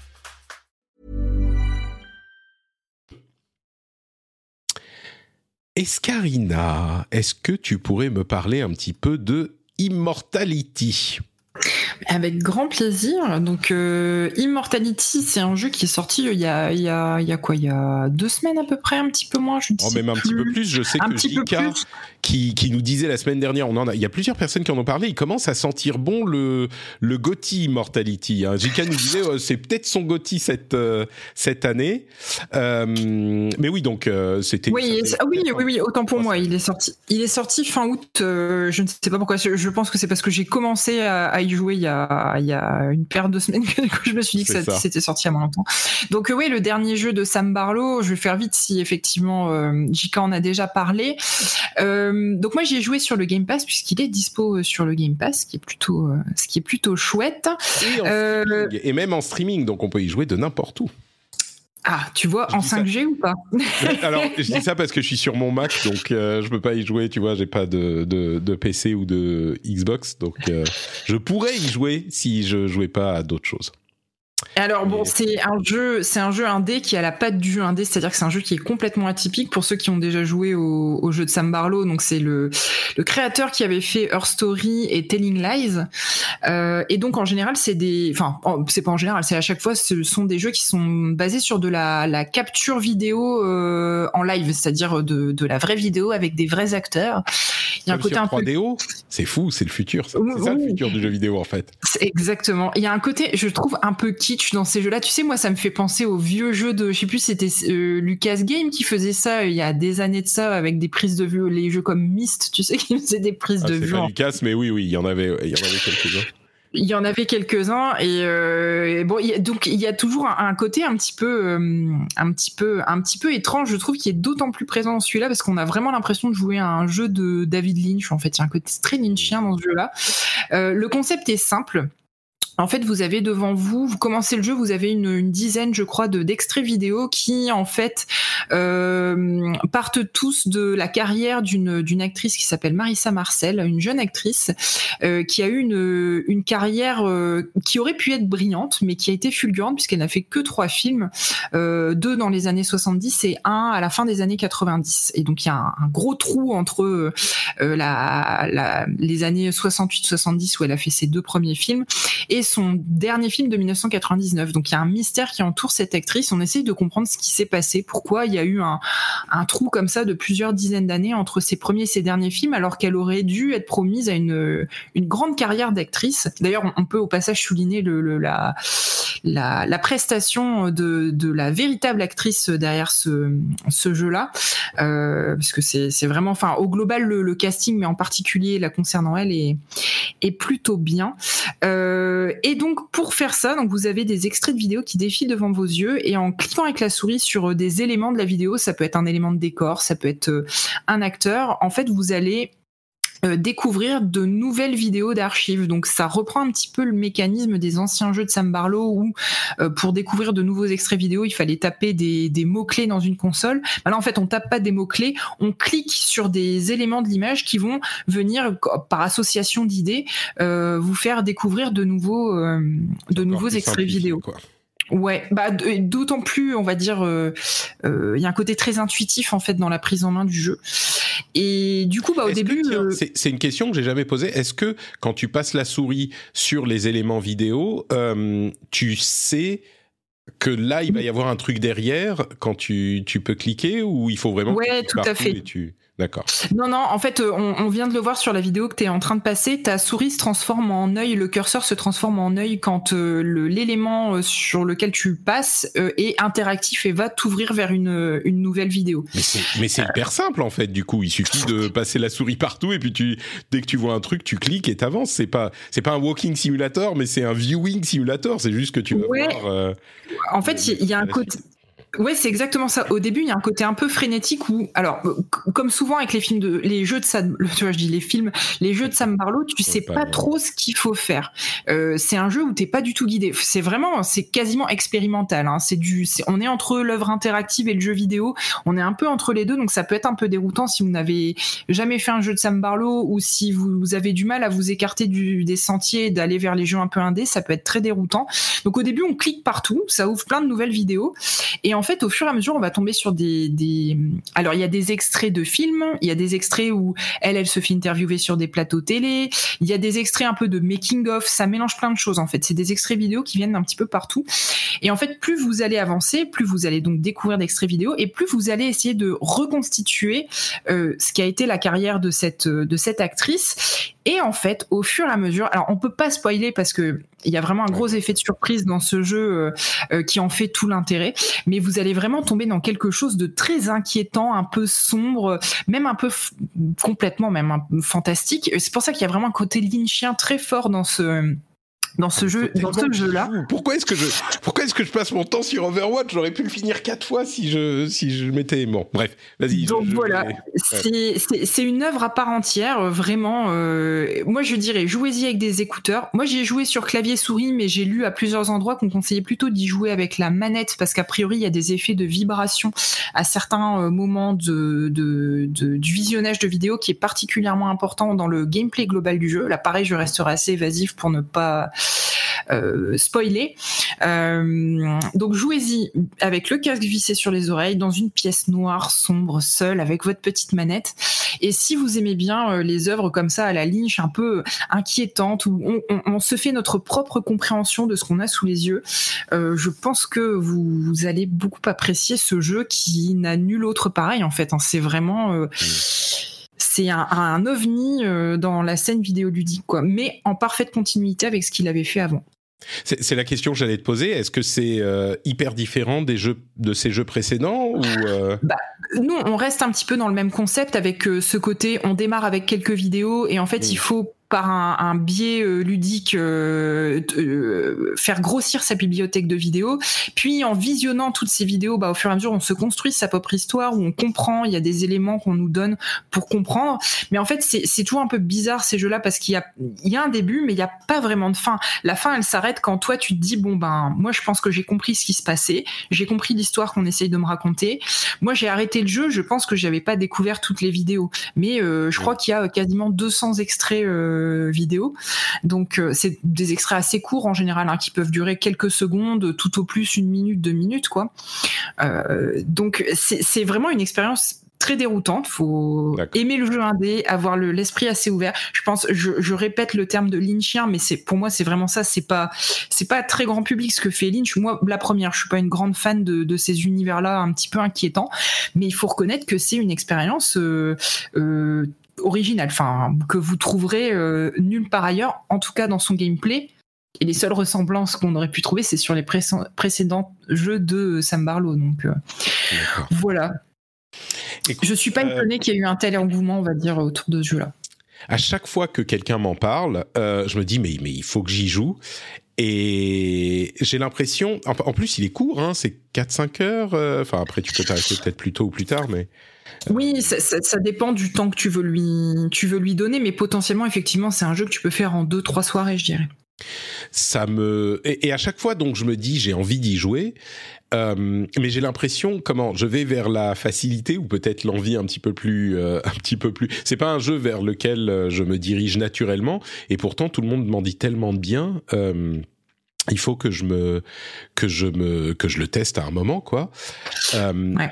Escarina, est-ce que tu pourrais me parler un petit peu de Immortality? Avec grand plaisir. Donc, euh, Immortality, c'est un jeu qui est sorti il y, a, il, y a, il y a quoi? Il y a deux semaines à peu près, un petit peu moins, je oh, même un petit peu plus. Je sais que Jika, qui, qui nous disait la semaine dernière, on en a, il y a plusieurs personnes qui en ont parlé, il commence à sentir bon le, le Gotti Immortality. Hein. JK nous disait, euh, c'est peut-être son Gotti cette, euh, cette année. Euh, mais oui, donc c'était. Oui, ah oui, oui, oui, autant pour moi. Il est sorti, il est sorti fin août. je ne sais pas pourquoi. Je pense que c'est parce que j'ai commencé à, y jouer il y a, il y a une paire de semaines que je me suis dit que c'était sorti à mon temps. Donc oui, le dernier jeu de Sam Barlow, je vais faire vite si effectivement JK en a déjà parlé. Donc moi, j'ai joué sur le Game Pass puisqu'il est dispo sur le Game Pass, ce qui est plutôt, ce qui est plutôt chouette. Et, même en streaming, donc on peut y jouer de n'importe où. Ah, tu vois, en 5G ou pas? (laughs) Alors, je dis ça parce que je suis sur mon Mac, donc euh, je peux pas y jouer, tu vois, j'ai pas de, de, PC ou de Xbox, donc euh, je pourrais y jouer si je jouais pas à d'autres choses. Alors bon, c'est un jeu, c'est un jeu indé qui a la patte du jeu indé, c'est-à-dire que c'est un jeu qui est complètement atypique pour ceux qui ont déjà joué au, jeu de Sam Barlow. Donc c'est le, le créateur qui avait fait Her Story et Telling Lies. Euh, et donc en général, c'est des, enfin c'est pas en général, c'est à chaque fois, ce sont des jeux qui sont basés sur de la, la capture vidéo euh, en live, c'est-à-dire de, de la vraie vidéo avec des vrais acteurs. Il y a un côté un 3DO, c'est fou, c'est le futur. C'est ça le futur du jeu vidéo en fait. Exactement. Il y a un côté, je trouve un peu dans ces jeux-là. Tu sais, moi, ça me fait penser aux vieux jeux de, je sais plus, c'était euh, Lucas Game qui faisait ça il y a des années de ça avec des prises de vue, les jeux comme Myst, tu sais, (laughs) qui faisaient des prises ah, de vue. Pas Lucas, mais oui, oui, il y en avait, il y en avait quelques-uns. Il y en avait quelques-uns et, euh, bon, donc il y a toujours un, côté un petit peu, euh, un petit peu, un petit peu étrange, je trouve, qui est d'autant plus présent dans celui-là parce qu'on a vraiment l'impression de jouer à un jeu de David Lynch. En fait, il y a un côté très lynchien dans ce jeu-là. le concept est simple. En fait, vous avez devant vous, vous commencez le jeu, vous avez une, dizaine, je crois, de d'extraits vidéo qui, en fait, euh, partent tous de la carrière d'une actrice qui s'appelle Marissa Marcel, une jeune actrice euh, qui a eu une, une carrière euh, qui aurait pu être brillante, mais qui a été fulgurante puisqu'elle n'a fait que trois films, deux dans les années 70 et un à la fin des années 90. Et donc il y a un, gros trou entre la, les années 68-70 où elle a fait ses deux premiers films et son dernier film de 1999. Donc il y a un mystère qui entoure cette actrice. On essaye de comprendre ce qui s'est passé, pourquoi il y a eu un, trou comme ça de plusieurs dizaines d'années entre ses premiers et ses derniers films, alors qu'elle aurait dû être promise à une, grande carrière d'actrice. D'ailleurs, on peut au passage souligner le, la, la, prestation de, de, la véritable actrice derrière ce, ce jeu-là, euh, parce que c'est vraiment, enfin, au global, le, casting, mais en particulier la concernant elle, est, est plutôt bien. Euh, et donc pour faire ça, donc vous avez des extraits de vidéo qui défilent devant vos yeux et en cliquant avec la souris sur euh, des éléments de la vidéo, ça peut être un élément de décor, ça peut être euh, un acteur, en fait vous allez euh, découvrir de nouvelles vidéos d'archives. Donc ça reprend un petit peu le mécanisme des anciens jeux de Sam Barlow où euh, pour découvrir de nouveaux extraits vidéo, il fallait taper des, des mots-clés dans une console. Là en fait on tape pas des mots-clés, on clique sur des éléments de l'image qui vont venir par association d'idées euh, vous faire découvrir de nouveaux, de nouveaux extraits vidéo. Quoi. Ouais, bah d'autant plus, on va dire, euh, euh, il y a un côté très intuitif en fait dans la prise en main du jeu. Et du coup, bah au début, euh, c'est une question que j'ai jamais posée. Est-ce que quand tu passes la souris sur les éléments vidéo, tu sais que là il va y avoir un truc derrière quand tu, tu peux cliquer ou il faut vraiment ouais tout à fait tu... D'accord. Non, non, en fait, euh, on, vient de le voir sur la vidéo que tu es en train de passer. Ta souris se transforme en œil, le curseur se transforme en œil quand euh, l'élément euh, sur lequel tu passes est interactif et va t'ouvrir vers une, une, nouvelle vidéo. Mais c'est hyper simple en fait, du coup. Il suffit de passer la souris partout et puis tu, dès que tu vois un truc, tu cliques et t'avances. C'est pas, pas un walking simulator, mais c'est un viewing simulator. C'est juste que tu vas voir. en fait, il y, a un côté. Ouais, c'est exactement ça. Au début, il y a un côté un peu frénétique où, alors, euh, comme souvent avec les films de, les jeux de Sam, (laughs) tu vois, je dis les films, les jeux de Sam Barlow, tu sais pas, trop ce qu'il faut faire. Euh, c'est un jeu où t'es pas du tout guidé. C'est vraiment, c'est quasiment expérimental. Hein. C'est du, on est entre l'œuvre interactive et le jeu vidéo. On est un peu entre les deux, donc ça peut être un peu déroutant si vous n'avez jamais fait un jeu de Sam Barlow ou si vous, avez du mal à vous écarter du, des sentiers d'aller vers les jeux un peu indés, ça peut être très déroutant. Donc au début, on clique partout, ça ouvre plein de nouvelles vidéos et en en fait, au fur et à mesure, on va tomber sur des, alors il y a des extraits de films, il y a des extraits où elle, elle se fait interviewer sur des plateaux télé, il y a des extraits un peu de making of, ça mélange plein de choses en fait. C'est des extraits vidéo qui viennent d'un petit peu partout. Et en fait, plus vous allez avancer, plus vous allez donc découvrir d'extraits vidéo et plus vous allez essayer de reconstituer euh, ce qui a été la carrière de cette de cette actrice. Et en fait, au fur et à mesure, alors on peut pas spoiler parce que il y a vraiment un gros effet de surprise dans ce jeu euh, euh, qui en fait tout l'intérêt, mais vous allez vraiment tomber dans quelque chose de très inquiétant, un peu sombre, même un peu complètement même fantastique. C'est pour ça qu'il y a vraiment un côté lynchien très fort dans ce dans ce jeu, dans ce jeu-là. Pourquoi est-ce que je, pourquoi est-ce que je passe mon temps sur Overwatch? J'aurais pu le finir quatre fois si je, si je m'étais bon. Bref, vas-y. Donc voilà, c'est une œuvre à part entière, euh, vraiment. Euh, moi, je dirais, jouez-y avec des écouteurs. Moi, j'ai joué sur clavier souris, mais j'ai lu à plusieurs endroits qu'on conseillait plutôt d'y jouer avec la manette parce qu'a priori, il y a des effets de vibration à certains euh, moments de, de, de, du visionnage de vidéos qui est particulièrement important dans le gameplay global du jeu. Là, pareil, je resterai assez évasif pour ne pas euh, spoiler. Euh, donc jouez-y avec le casque vissé sur les oreilles, dans une pièce noire, sombre, seule, avec votre petite manette. Et si vous aimez bien euh, les œuvres comme ça à la Lynch, un peu inquiétantes, où on, se fait notre propre compréhension de ce qu'on a sous les yeux, je pense que vous, allez beaucoup apprécier ce jeu qui n'a nul autre pareil en fait. Hein. C'est vraiment c'est un, ovni euh, dans la scène vidéoludique, quoi, mais en parfaite continuité avec ce qu'il avait fait avant. C'est la question que j'allais te poser. Est-ce que c'est euh, hyper différent des jeux de ces jeux précédents ou euh? bah, Nous, on reste un petit peu dans le même concept avec ce côté. On démarre avec quelques vidéos et en fait, il faut par un, biais euh, ludique euh, euh, faire grossir sa bibliothèque de vidéos. Puis en visionnant toutes ces vidéos, bah, au fur et à mesure, on se construit sa propre histoire où on comprend. Il y a des éléments qu'on nous donne pour comprendre. Mais en fait, c'est toujours un peu bizarre ces jeux-là parce qu'il y a, il y a un début, mais il n'y a pas vraiment de fin. La fin, elle s'arrête quand toi tu te dis bon ben moi je pense que j'ai compris ce qui se passait, j'ai compris l'histoire qu'on essaye de me raconter. Moi j'ai arrêté le jeu, je pense que j'avais pas découvert toutes les vidéos, mais je crois qu'il y a quasiment 200 extraits vidéo. Donc euh, c'est des extraits assez courts en général hein, qui peuvent durer quelques secondes, tout au plus une minute, deux minutes quoi. Euh, donc c'est vraiment une expérience très déroutante. Faut aimer le jeu indé, avoir l'esprit assez ouvert. Je pense, je, répète le terme de lynchien, mais c'est pour moi c'est vraiment ça. C'est pas c'est pas très grand public ce que fait Lynch. Moi, la première, je suis pas une grande fan de, ces univers-là un petit peu inquiétants, mais il faut reconnaître que c'est une expérience euh, original, enfin que vous trouverez euh, nulle part ailleurs, en tout cas dans son gameplay. Et les seules ressemblances qu'on aurait pu trouver, c'est sur les précédents jeux de Sam Barlow. Donc euh, voilà. je suis pas euh, étonné qu'il y ait eu un tel engouement, on va dire, autour de ce jeu-là. À chaque fois que quelqu'un m'en parle, je me dis mais mais il faut que j'y joue. Et j'ai l'impression, en plus il est court, hein, c'est 4-5 heures. Enfin après tu peux t'arrêter peut-être plus tôt ou plus tard, mais oui, ça, dépend du temps que tu veux lui, tu veux lui donner, mais potentiellement, effectivement, c'est un jeu que tu peux faire en deux, trois soirées, je dirais. Ça me et, à chaque fois, donc, je me dis, j'ai envie d'y jouer, euh, mais j'ai l'impression, comment, je vais vers la facilité ou peut-être l'envie un petit peu plus, euh, un petit peu plus. C'est pas un jeu vers lequel euh, je me dirige naturellement, et pourtant tout le monde m'en dit tellement de bien. il faut que je me que je me que je le teste à un moment quoi. Ouais.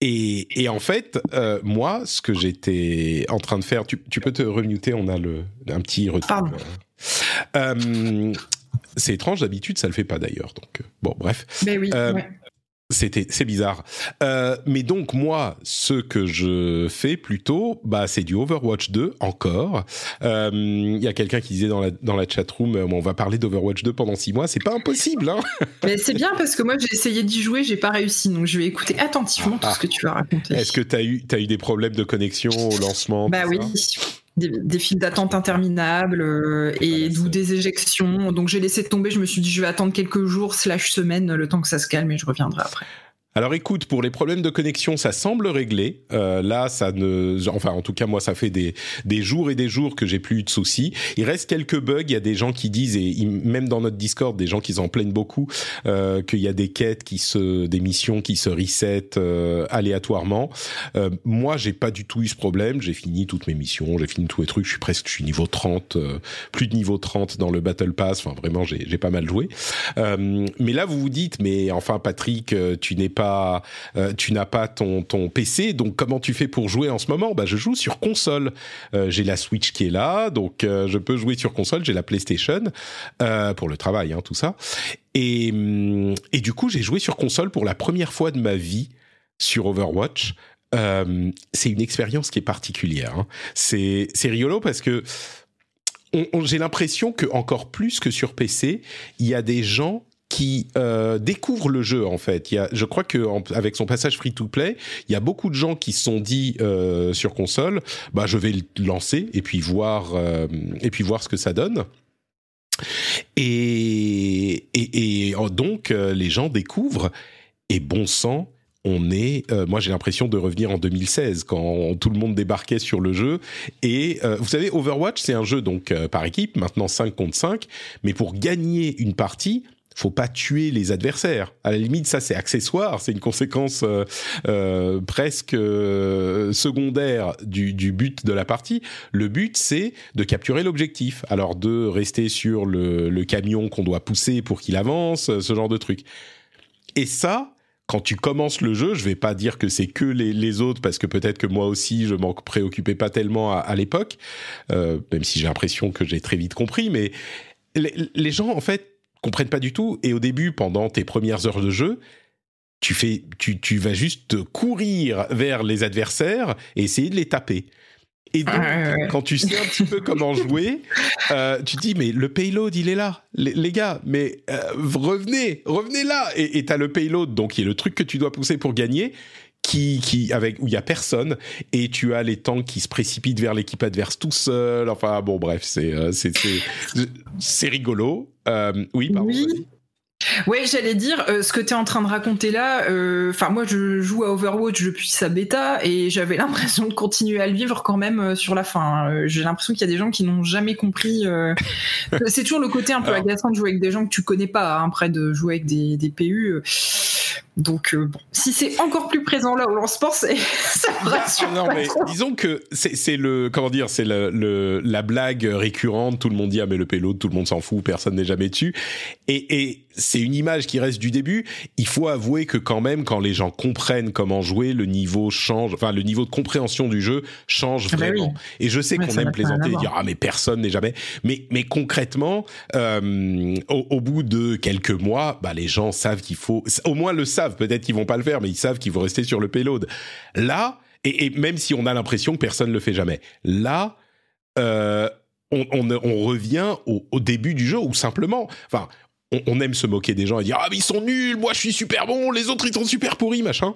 Et, en fait, euh, moi, ce que j'étais en train de faire, tu, peux te remuter, on a le, un petit retour. Euh, c'est étrange, d'habitude, ça le fait pas d'ailleurs. Donc, euh, bon, bref. Mais oui. C'était, c'est bizarre. Euh, mais donc moi, ce que je fais plutôt, bah, c'est du Overwatch 2 encore. Il euh, y a quelqu'un qui disait dans la dans la chat room, euh, on va parler d'Overwatch 2 pendant six mois. C'est pas impossible, hein (laughs) Mais c'est bien parce que moi j'ai essayé d'y jouer, j'ai pas réussi. Donc je vais écouter attentivement tout ce que tu vas raconter. Est-ce que t'as eu t'as eu des problèmes de connexion au lancement Bah oui des, des files d'attente interminables euh, et d'où des éjections. Donc j'ai laissé tomber, je me suis dit je vais attendre quelques jours slash semaines le temps que ça se calme et je reviendrai après. Alors écoute, pour les problèmes de connexion, ça semble réglé. Euh, là, ça ne, enfin en tout cas moi, ça fait des des jours et des jours que j'ai plus eu de soucis. Il reste quelques bugs. Il y a des gens qui disent et même dans notre Discord, des gens qui en plaignent beaucoup euh, qu'il y a des quêtes qui se, des missions qui se reset euh, aléatoirement. Euh, moi, j'ai pas du tout eu ce problème. J'ai fini toutes mes missions, j'ai fini tous les trucs. Je suis presque, je suis niveau 30, euh, plus de niveau 30 dans le Battle Pass. Enfin vraiment, j'ai j'ai pas mal joué. Euh, mais là, vous vous dites, mais enfin Patrick, tu n'es pas pas, tu n'as pas ton PC. Donc comment tu fais pour jouer en ce moment? Bah je joue sur console. j'ai la Switch qui est là, donc je peux jouer sur console. J'ai la PlayStation pour le travail, hein, tout ça. Et hum, et du coup j'ai joué sur console pour la première fois de ma vie sur Overwatch. Euh, c'est une expérience qui est particulière. Hein. C'est rigolo parce que j'ai l'impression que encore plus que sur PC, il y a des gens qui euh, découvrent le jeu en fait. Il y a, je crois que avec son passage free to play, il y a beaucoup de gens qui se sont dit euh, sur console, bah je vais le lancer et puis voir et puis voir ce que ça donne. Et, et, et donc les gens découvrent et bon sang, on est, euh, moi j'ai l'impression de revenir en 2016 quand tout le monde débarquait sur le jeu. Et euh, vous savez, Overwatch c'est un jeu donc euh, par équipe, maintenant 5 contre 5, mais pour gagner une partie, faut pas tuer les adversaires. À la limite, ça c'est accessoire, c'est une conséquence presque secondaire du, but de la partie. Le but c'est de capturer l'objectif, alors de rester sur le, le camion qu'on doit pousser pour qu'il avance, ce genre de truc. Et ça, quand tu commences le jeu, je vais pas dire que c'est que les, autres parce que peut-être que moi aussi je m'en préoccupais pas tellement à, l'époque, euh, même si j'ai l'impression que j'ai très vite compris. Mais les, gens en fait comprennent pas du tout. Et au début, pendant tes premières heures de jeu, tu fais, tu, tu vas juste courir vers les adversaires et essayer de les taper. Et donc, quand tu sais un petit peu comment jouer, euh, tu te dis, mais le payload, il est là. Les, gars, mais euh, revenez, revenez là. Et tu as le payload, donc qui est le truc que tu dois pousser pour gagner, qui, qui, avec, où il y a personne. Et tu as les tanks qui se précipitent vers l'équipe adverse tout seul. Enfin, bon, bref, c'est euh, c'est rigolo. oui, pardon. Oui. Ouais, j'allais dire, euh, ce que tu es en train de raconter là, euh, enfin moi je joue à Overwatch depuis sa bêta et j'avais (laughs) l'impression de continuer à le vivre quand même euh, sur la fin. J'ai l'impression qu'il y a des gens qui n'ont jamais compris. (laughs) c'est toujours le côté un peu agaçant de jouer avec des gens que tu connais pas, hein, après de jouer avec des, des PU. Donc euh, bon, si c'est encore plus présent là au c'est (laughs) ça me rassure. non mais disons que c'est le comment dire, c'est le, la blague récurrente. Tout le monde dit ah mais le payload, tout le monde s'en fout, personne n'est jamais dessus. Et, et c'est une image qui reste du début. Il faut avouer que quand même, quand les gens comprennent comment jouer, le niveau change. Enfin, le niveau de compréhension du jeu change ah bah vraiment. Et je sais qu'on aime plaisanter et dire ah mais personne n'est jamais. Mais mais concrètement, euh, au, au, bout de quelques mois, bah les gens savent qu'il faut au moins le savent Peut-être qu'ils vont pas le faire, mais ils savent qu'il faut rester sur le payload. Là, et, même si on a l'impression que personne ne le fait jamais, là, euh, on, revient au, début du jeu, ou simplement, enfin, on, aime se moquer des gens et dire ah mais ils sont nuls, moi je suis super bon, les autres ils sont super pourris, machin.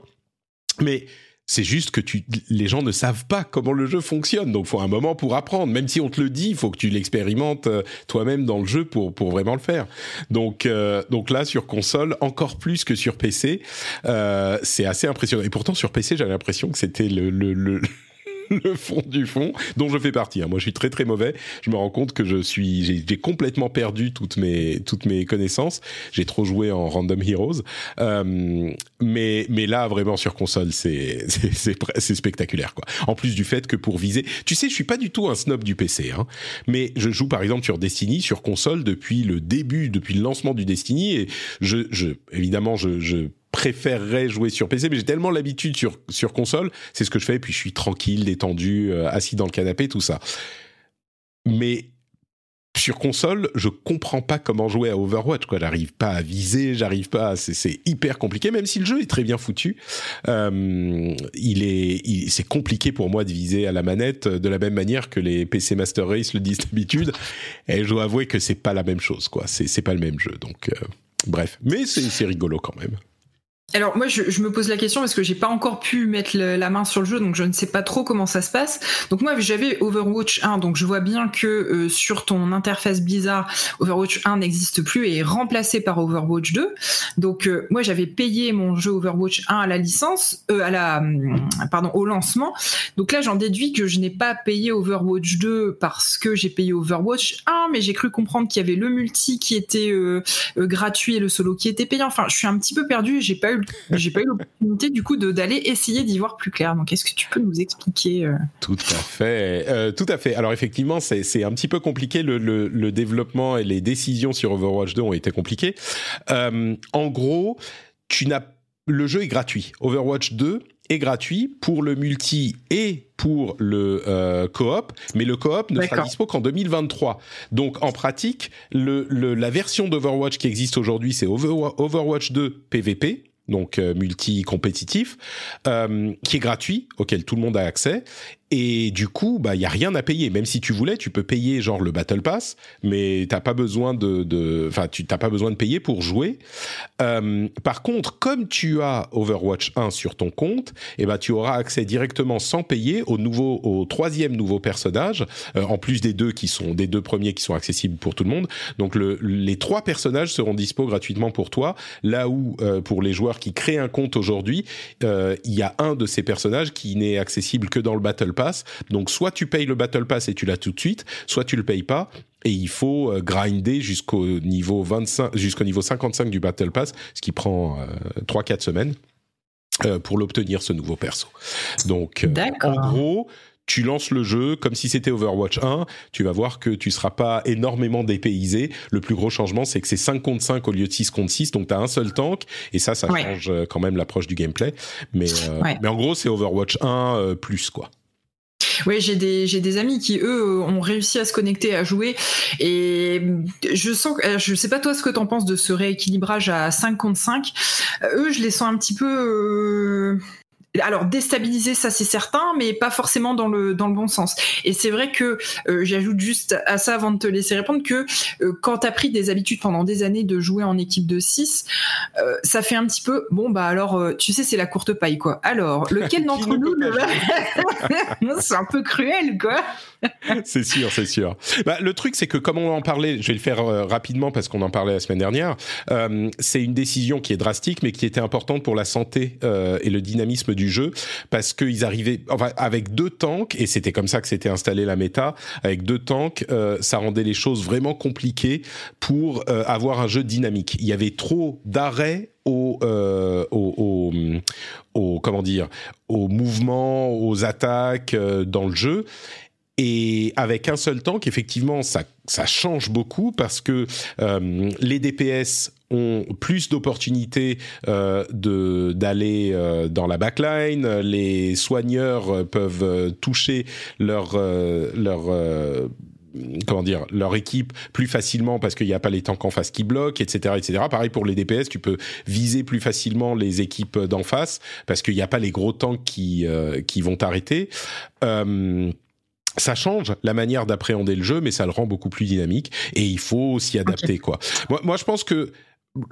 Mais c'est juste que tu, les gens ne savent pas comment le jeu fonctionne, donc faut un moment pour apprendre. Même si on te le dit, il faut que tu l'expérimentes euh, toi-même dans le jeu pour pour vraiment le faire. Donc euh, donc là sur console encore plus que sur PC, euh, c'est assez impressionnant. Et pourtant sur PC j'avais l'impression que c'était le, le, le (laughs) le fond du fond, dont je fais partie. Hein. Moi, je suis très très mauvais. Je me rends compte que je suis, j'ai complètement perdu toutes mes toutes mes connaissances. J'ai trop joué en Random Heroes, euh, mais mais là vraiment sur console, c'est c'est spectaculaire quoi. En plus du fait que pour viser, tu sais, je suis pas du tout un snob du PC, hein, mais je joue par exemple sur Destiny sur console depuis le début, depuis le lancement du Destiny et je je évidemment je je préférerais jouer sur PC, mais j'ai tellement l'habitude sur, sur console, c'est ce que je fais, puis je suis tranquille, détendu, euh, assis dans le canapé, tout ça. Mais sur console, je comprends pas comment jouer à Overwatch. Quoi, j'arrive pas à viser, j'arrive pas. C'est hyper compliqué, même si le jeu est très bien foutu. Euh, il est, c'est compliqué pour moi de viser à la manette de la même manière que les PC Master Race le disent d'habitude. Et je dois avouer que c'est pas la même chose, quoi. C'est pas le même jeu, donc. Euh, bref, mais c'est rigolo quand même. Alors moi je, me pose la question parce que j'ai pas encore pu mettre la main sur le jeu donc je ne sais pas trop comment ça se passe. Donc moi j'avais Overwatch 1 donc je vois bien que euh, sur ton interface Blizzard Overwatch 1 n'existe plus et est remplacé par Overwatch 2. Donc euh, moi j'avais payé mon jeu Overwatch 1 à la licence euh, à la hum, pardon au lancement. Donc là j'en déduis que je n'ai pas payé Overwatch 2 parce que j'ai payé Overwatch 1 mais j'ai cru comprendre qu'il y avait le multi qui était gratuit et le solo qui était payant. Enfin je suis un petit peu perdu, j'ai pas eu j'ai pas eu l'opportunité du coup d'aller essayer d'y voir plus clair. Donc est-ce que tu peux nous expliquer euh Tout à fait, euh, tout à fait. Alors effectivement, c'est un petit peu compliqué. Le, le, le, développement et les décisions sur Overwatch 2 ont été compliquées. Euh, en gros, tu n'as le jeu est gratuit. Overwatch 2 est gratuit pour le multi et pour le euh, coop, mais le coop ne sera dispo qu'en 2023. Donc en pratique, le, la version d'Overwatch qui existe aujourd'hui, c'est Overwatch 2 PVP, donc euh, multi-compétitif, euh, qui est gratuit, auquel tout le monde a accès, et du coup, bah, il y a rien à payer. Même si tu voulais, tu peux payer genre le Battle Pass, mais t'as pas besoin de, enfin, tu t'as pas besoin de payer pour jouer. Euh, par contre, comme tu as Overwatch 1 sur ton compte, eh ben, tu auras accès directement sans payer au nouveau, au troisième nouveau personnage, euh, en plus des deux qui sont, des deux premiers qui sont accessibles pour tout le monde. Donc, le, les trois personnages seront dispo gratuitement pour toi. Là où, euh, pour les joueurs qui créent un compte aujourd'hui, euh, il y a un de ces personnages qui n'est accessible que dans le Battle Pass donc soit tu payes le Battle Pass et tu l'as tout de suite, soit tu le payes pas et il faut euh, grinder jusqu'au niveau 25 jusqu'au niveau 55 du Battle Pass, ce qui prend 3 euh, 4 semaines. Euh, pour l'obtenir ce nouveau perso. Donc en gros, tu lances le jeu comme si c'était Overwatch 1, tu vas voir que tu seras pas énormément dépaysé. Le plus gros changement, c'est que c'est 5 contre 5 au lieu de 6 contre 6, donc tu as un seul tank, et ça, ça change quand même l'approche du gameplay. Mais, mais en gros, c'est Overwatch 1 plus, quoi. Oui, j'ai des j'ai des amis qui eux ont réussi à se connecter à jouer et je sens je sais pas toi ce que t'en penses de ce rééquilibrage à 5 contre 5. Eux, je les sens un petit peu euh, alors déstabiliser ça c'est certain mais pas forcément dans le dans le bon sens. Et c'est vrai que euh, j'ajoute juste à ça avant de te laisser répondre que euh, quand tu as pris des habitudes pendant des années de jouer en équipe de 6 euh, ça fait un petit peu bon bah alors tu sais c'est la courte paille quoi. Alors lequel (laughs) d'entre nous (laughs) c'est un peu cruel quoi. (laughs) C'est sûr c'est sûr. Bah, le truc c'est que comme on en parlait je vais le faire rapidement parce qu'on en parlait la semaine dernière c'est une décision qui est drastique mais qui était importante pour la santé et le dynamisme du jeu parce qu'ils arrivaient enfin, avec deux tanks et c'était comme ça que s'était installé la méta avec deux tanks euh, ça rendait les choses vraiment compliquées pour euh, avoir un jeu dynamique. Il y avait trop d'arrêts au, euh, au, au, comment dire aux mouvements aux attaques dans le jeu. Et avec un seul tank, effectivement, ça, ça change beaucoup parce que les DPS ont plus d'opportunités euh, de d'aller euh, dans la backline. Les soigneurs peuvent toucher leur leur comment dire leur équipe plus facilement parce qu'il n'y a pas les tanks en face qui bloquent, etc., etc. Pareil pour les DPS, tu peux viser plus facilement les équipes d'en face parce qu'il n'y a pas les gros tanks qui qui vont t'arrêter. Euh, ça change la manière d'appréhender le jeu, mais ça le rend beaucoup plus dynamique et il faut s'y adapter quoi. Moi, moi, je pense que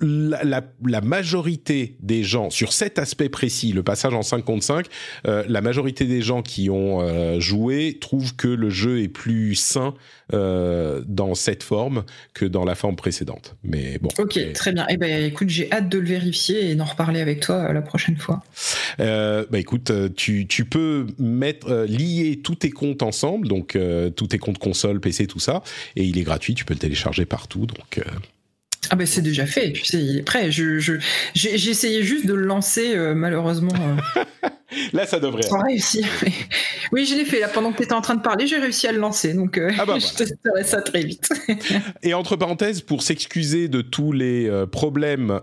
la, la, la, majorité des gens, sur cet aspect précis, le passage en 5 contre 5, euh, la majorité des gens qui ont euh, joué trouvent que le jeu est plus sain euh, dans cette forme que dans la forme précédente. Mais bon. Ok, très bien. Eh ben, écoute, j'ai hâte de le vérifier et d'en reparler avec toi la prochaine fois. bah écoute, tu, tu peux mettre lier tous tes comptes ensemble, donc tous tes comptes console, PC, tout ça, et il est gratuit. Tu peux le télécharger partout, donc. Ah ben c'est déjà fait, tu sais, il est prêt. Je, je, j'ai, essayé juste de le lancer, euh, malheureusement. Euh. (laughs) là, ça devrait. Sans réussir. oui, je l'ai fait. Là, pendant que tu étais en train de parler, j'ai réussi à le lancer. Donc, euh, ah bah, (laughs) je testerai ça très vite. (laughs) Et entre parenthèses, pour s'excuser de tous les problèmes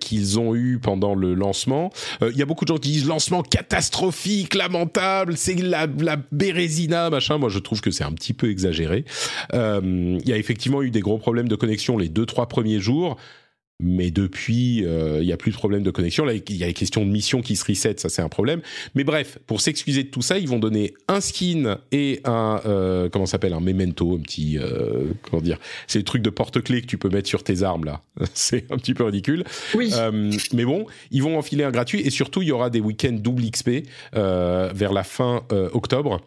qu'ils ont eu pendant le lancement, il y a beaucoup de gens qui disent lancement catastrophique, lamentable, c'est la, la bérésina, machin. Moi, je trouve que c'est un petit peu exagéré. Il y a effectivement eu des gros problèmes de connexion les deux, trois premiers jours mais depuis, euh, il n'y a plus de problème de connexion. Là, il y a les questions de mission qui se reset, ça c'est un problème. Mais bref, pour s'excuser de tout ça, ils vont donner un skin et un euh, comment s'appelle un memento, un petit euh, comment dire, c'est le truc de porte-clés que tu peux mettre sur tes armes là. (laughs) c'est un petit peu ridicule. Oui. mais bon, ils vont enfiler un gratuit et surtout il y aura des week-ends double XP vers la fin octobre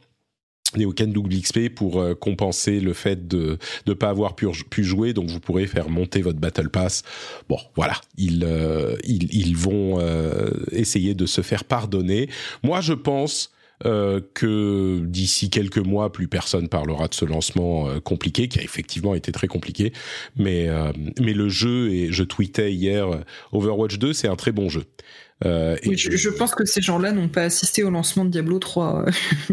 des week-ends double XP pour euh, compenser le fait de ne pas avoir pu, pu, jouer. Donc vous pourrez faire monter votre Battle Pass. Bon, voilà, ils, euh, ils, ils, vont euh, essayer de se faire pardonner. Moi, je pense que d'ici quelques mois, plus personne parlera de ce lancement compliqué, qui a effectivement été très compliqué. Mais, mais le jeu, et je tweetais hier, Overwatch 2, c'est un très bon jeu. Euh, oui, je, pense que ces gens-là n'ont pas assisté au lancement de Diablo 3.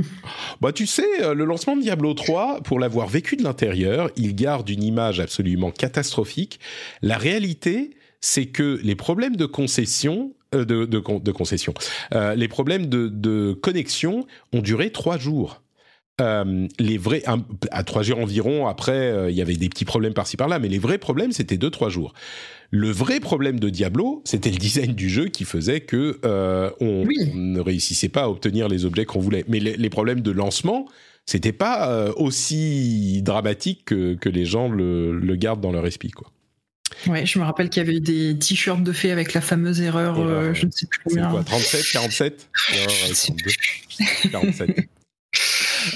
(laughs) bah, tu sais, euh, le lancement de Diablo 3, pour l'avoir vécu de l'intérieur, il garde une image absolument catastrophique. La réalité, c'est que les problèmes de concession de, de, concession. les problèmes de, de, connexion ont duré trois jours. Les vrais, à trois jours environ, après, il y avait des petits problèmes par-ci par-là, mais les vrais problèmes, c'était deux, trois jours. Le vrai problème de Diablo, c'était le design du jeu qui faisait que on, ne réussissait pas à obtenir les objets qu'on voulait. Mais les, problèmes de lancement, c'était pas aussi dramatique que, que les gens le, le, gardent dans leur esprit, quoi. Ouais, je me rappelle qu'il y avait des t-shirts de fées avec la fameuse erreur, euh, je ne sais plus combien. Quoi, 37, 47 47.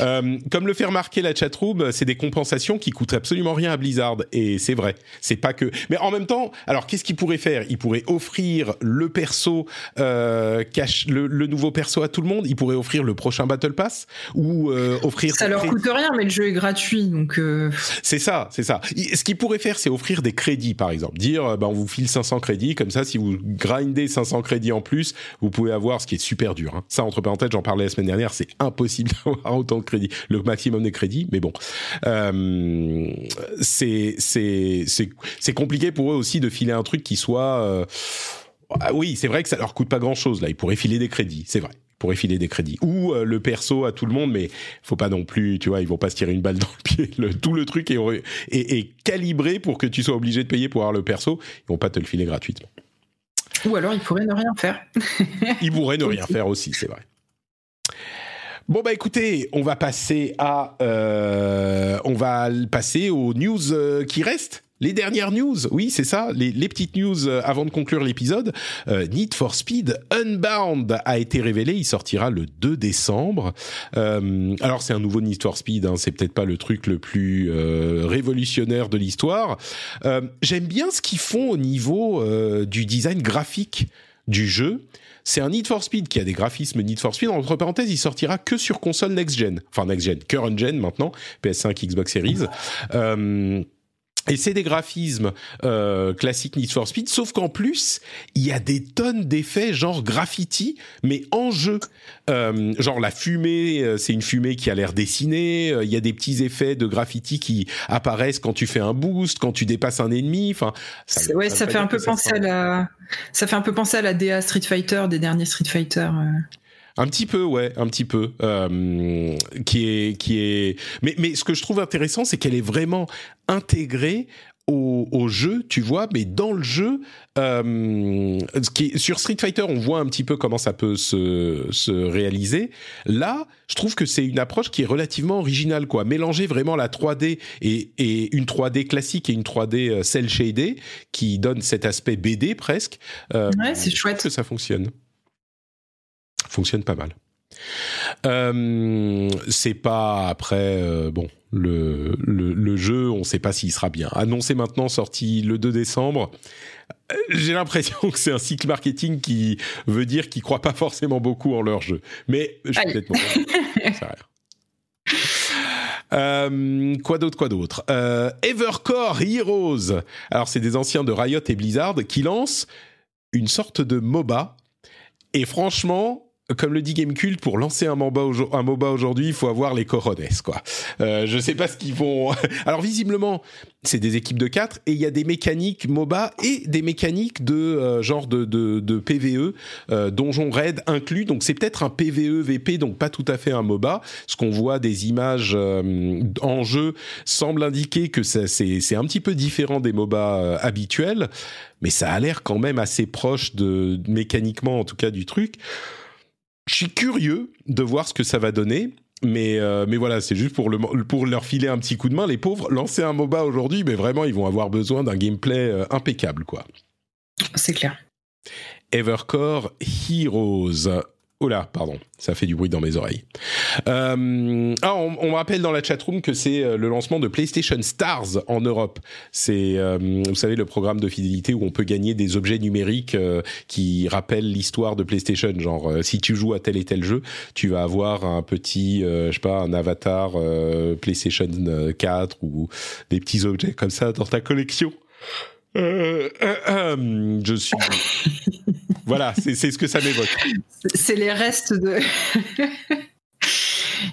Euh, comme le fait remarquer la chatroom, c'est des compensations qui coûtent absolument rien à Blizzard et c'est vrai. C'est pas que. Mais en même temps, alors qu'est-ce qu'il pourrait faire? Il pourrait offrir le perso euh, cache le, nouveau perso à tout le monde? Il pourrait offrir le prochain Battle Pass? Ou euh, offrir. Ça leur coûte rien, mais le jeu est gratuit, donc. Euh. C'est ça, c'est ça. Ce qu'il pourrait faire, c'est offrir des crédits, par exemple. Dire, ben, on vous file 500 crédits, comme ça, si vous grindez 500 crédits en plus, vous pouvez avoir ce qui est super dur. Hein. Ça, entre parenthèses, j'en parlais la semaine dernière, c'est impossible (laughs) d'avoir autant de crédits, le maximum des crédits, mais bon, euh, c'est c'est compliqué pour eux aussi de filer un truc qui soit. Euh, ah oui, c'est vrai que ça leur coûte pas grand chose là. Ils pourraient filer des crédits, c'est vrai. Ils pourraient filer des crédits ou euh, le perso à tout le monde, mais faut pas non plus, tu vois, ils vont pas se tirer une balle dans le pied. Le, tout le truc est, est, est, calibré pour que tu sois obligé de payer pour avoir le perso. Ils vont pas te le filer gratuitement. Ou alors ils pourraient ne rien faire. ils pourraient ne (laughs) rien faire aussi, c'est vrai. Bon bah écoutez, on va passer à, euh, on va passer aux news euh, qui restent. Les dernières news, oui, c'est ça, les, petites news euh, avant de conclure l'épisode. Need for Speed Unbound a été révélé, il sortira le 2 décembre. alors c'est un nouveau Need for Speed, hein, c'est peut-être pas le truc le plus révolutionnaire de l'histoire. J'aime bien ce qu'ils font au niveau du design graphique du jeu. C'est un Need for Speed qui a des graphismes Need for Speed. Entre parenthèses, il sortira que sur console next-gen. Enfin, next-gen, current-gen maintenant, PS5, Xbox Series. Euh, et c'est des graphismes euh, classiques Need for Speed, sauf qu'en plus, il y a des tonnes d'effets genre graffiti, mais en jeu. Euh, genre la fumée, euh, c'est une fumée qui a l'air dessinée. Euh, il y a des petits effets de graffiti qui apparaissent quand tu fais un boost, quand tu dépasses un ennemi. Enfin, ça, ouais, ça, fait un peu penser à la, ça fait un peu penser à la DA Street Fighter des derniers Street Fighter. Un petit peu, ouais, un petit peu. Euh, qui est, qui est. Mais, mais ce que je trouve intéressant, c'est qu'elle est vraiment intégrée au, au, jeu, tu vois, mais dans le jeu, euh, qui sur Street Fighter, on voit un petit peu comment ça peut se, se réaliser. Là, je trouve que c'est une approche qui est relativement originale, quoi. Mélanger vraiment la 3D et, et une 3D classique et une 3D euh, cel shaded qui donne cet aspect BD presque. Euh, ouais, c'est chouette que ça fonctionne fonctionne pas mal. Euh, c'est pas après euh, bon le, le, jeu on sait pas s'il sera bien annoncé maintenant sorti le 2 décembre euh, j'ai l'impression que c'est un cycle marketing qui veut dire qu'ils croient pas forcément beaucoup en leur jeu mais je suis peut-être Euh, quoi d'autre, quoi d'autre? Evercore Heroes. Alors c'est des anciens de Riot et Blizzard qui lancent une sorte de MOBA. Et franchement, comme le dit Gamecult, pour lancer un MOBA, aujourd'hui, il faut avoir les corones, quoi. Euh, je sais pas ce qu'ils vont. (laughs) Alors visiblement, c'est des équipes de 4 et il y a des mécaniques MOBA et des mécaniques de euh, genre de, de, de PVE, euh, donjon raid inclus. Donc c'est peut-être un PVE VP, donc pas tout à fait un MOBA. Ce qu'on voit des images euh, en jeu semble indiquer que c'est un petit peu différent des MOBA euh, habituels, mais ça a l'air quand même assez proche de mécaniquement en tout cas du truc. Je suis curieux de voir ce que ça va donner. Mais, euh, mais voilà, c'est juste pour, le, pour leur filer un petit coup de main. Les pauvres, lancer un MOBA aujourd'hui, mais vraiment, ils vont avoir besoin d'un gameplay euh, impeccable, quoi. C'est clair. Evercore Heroes. Oh là, pardon, ça fait du bruit dans mes oreilles. Euh, ah, on, on, rappelle dans la chatroom que c'est euh, le lancement de PlayStation Stars en Europe. C'est, euh, vous savez, le programme de fidélité où on peut gagner des objets numériques euh, qui rappellent l'histoire de PlayStation. Genre, euh, si tu joues à tel et tel jeu, tu vas avoir un petit, je sais pas, un avatar PlayStation 4 ou des petits objets comme ça dans ta collection. Euh, euh, euh, je suis. (laughs) voilà, c'est ce que ça m'évoque. C'est les restes de.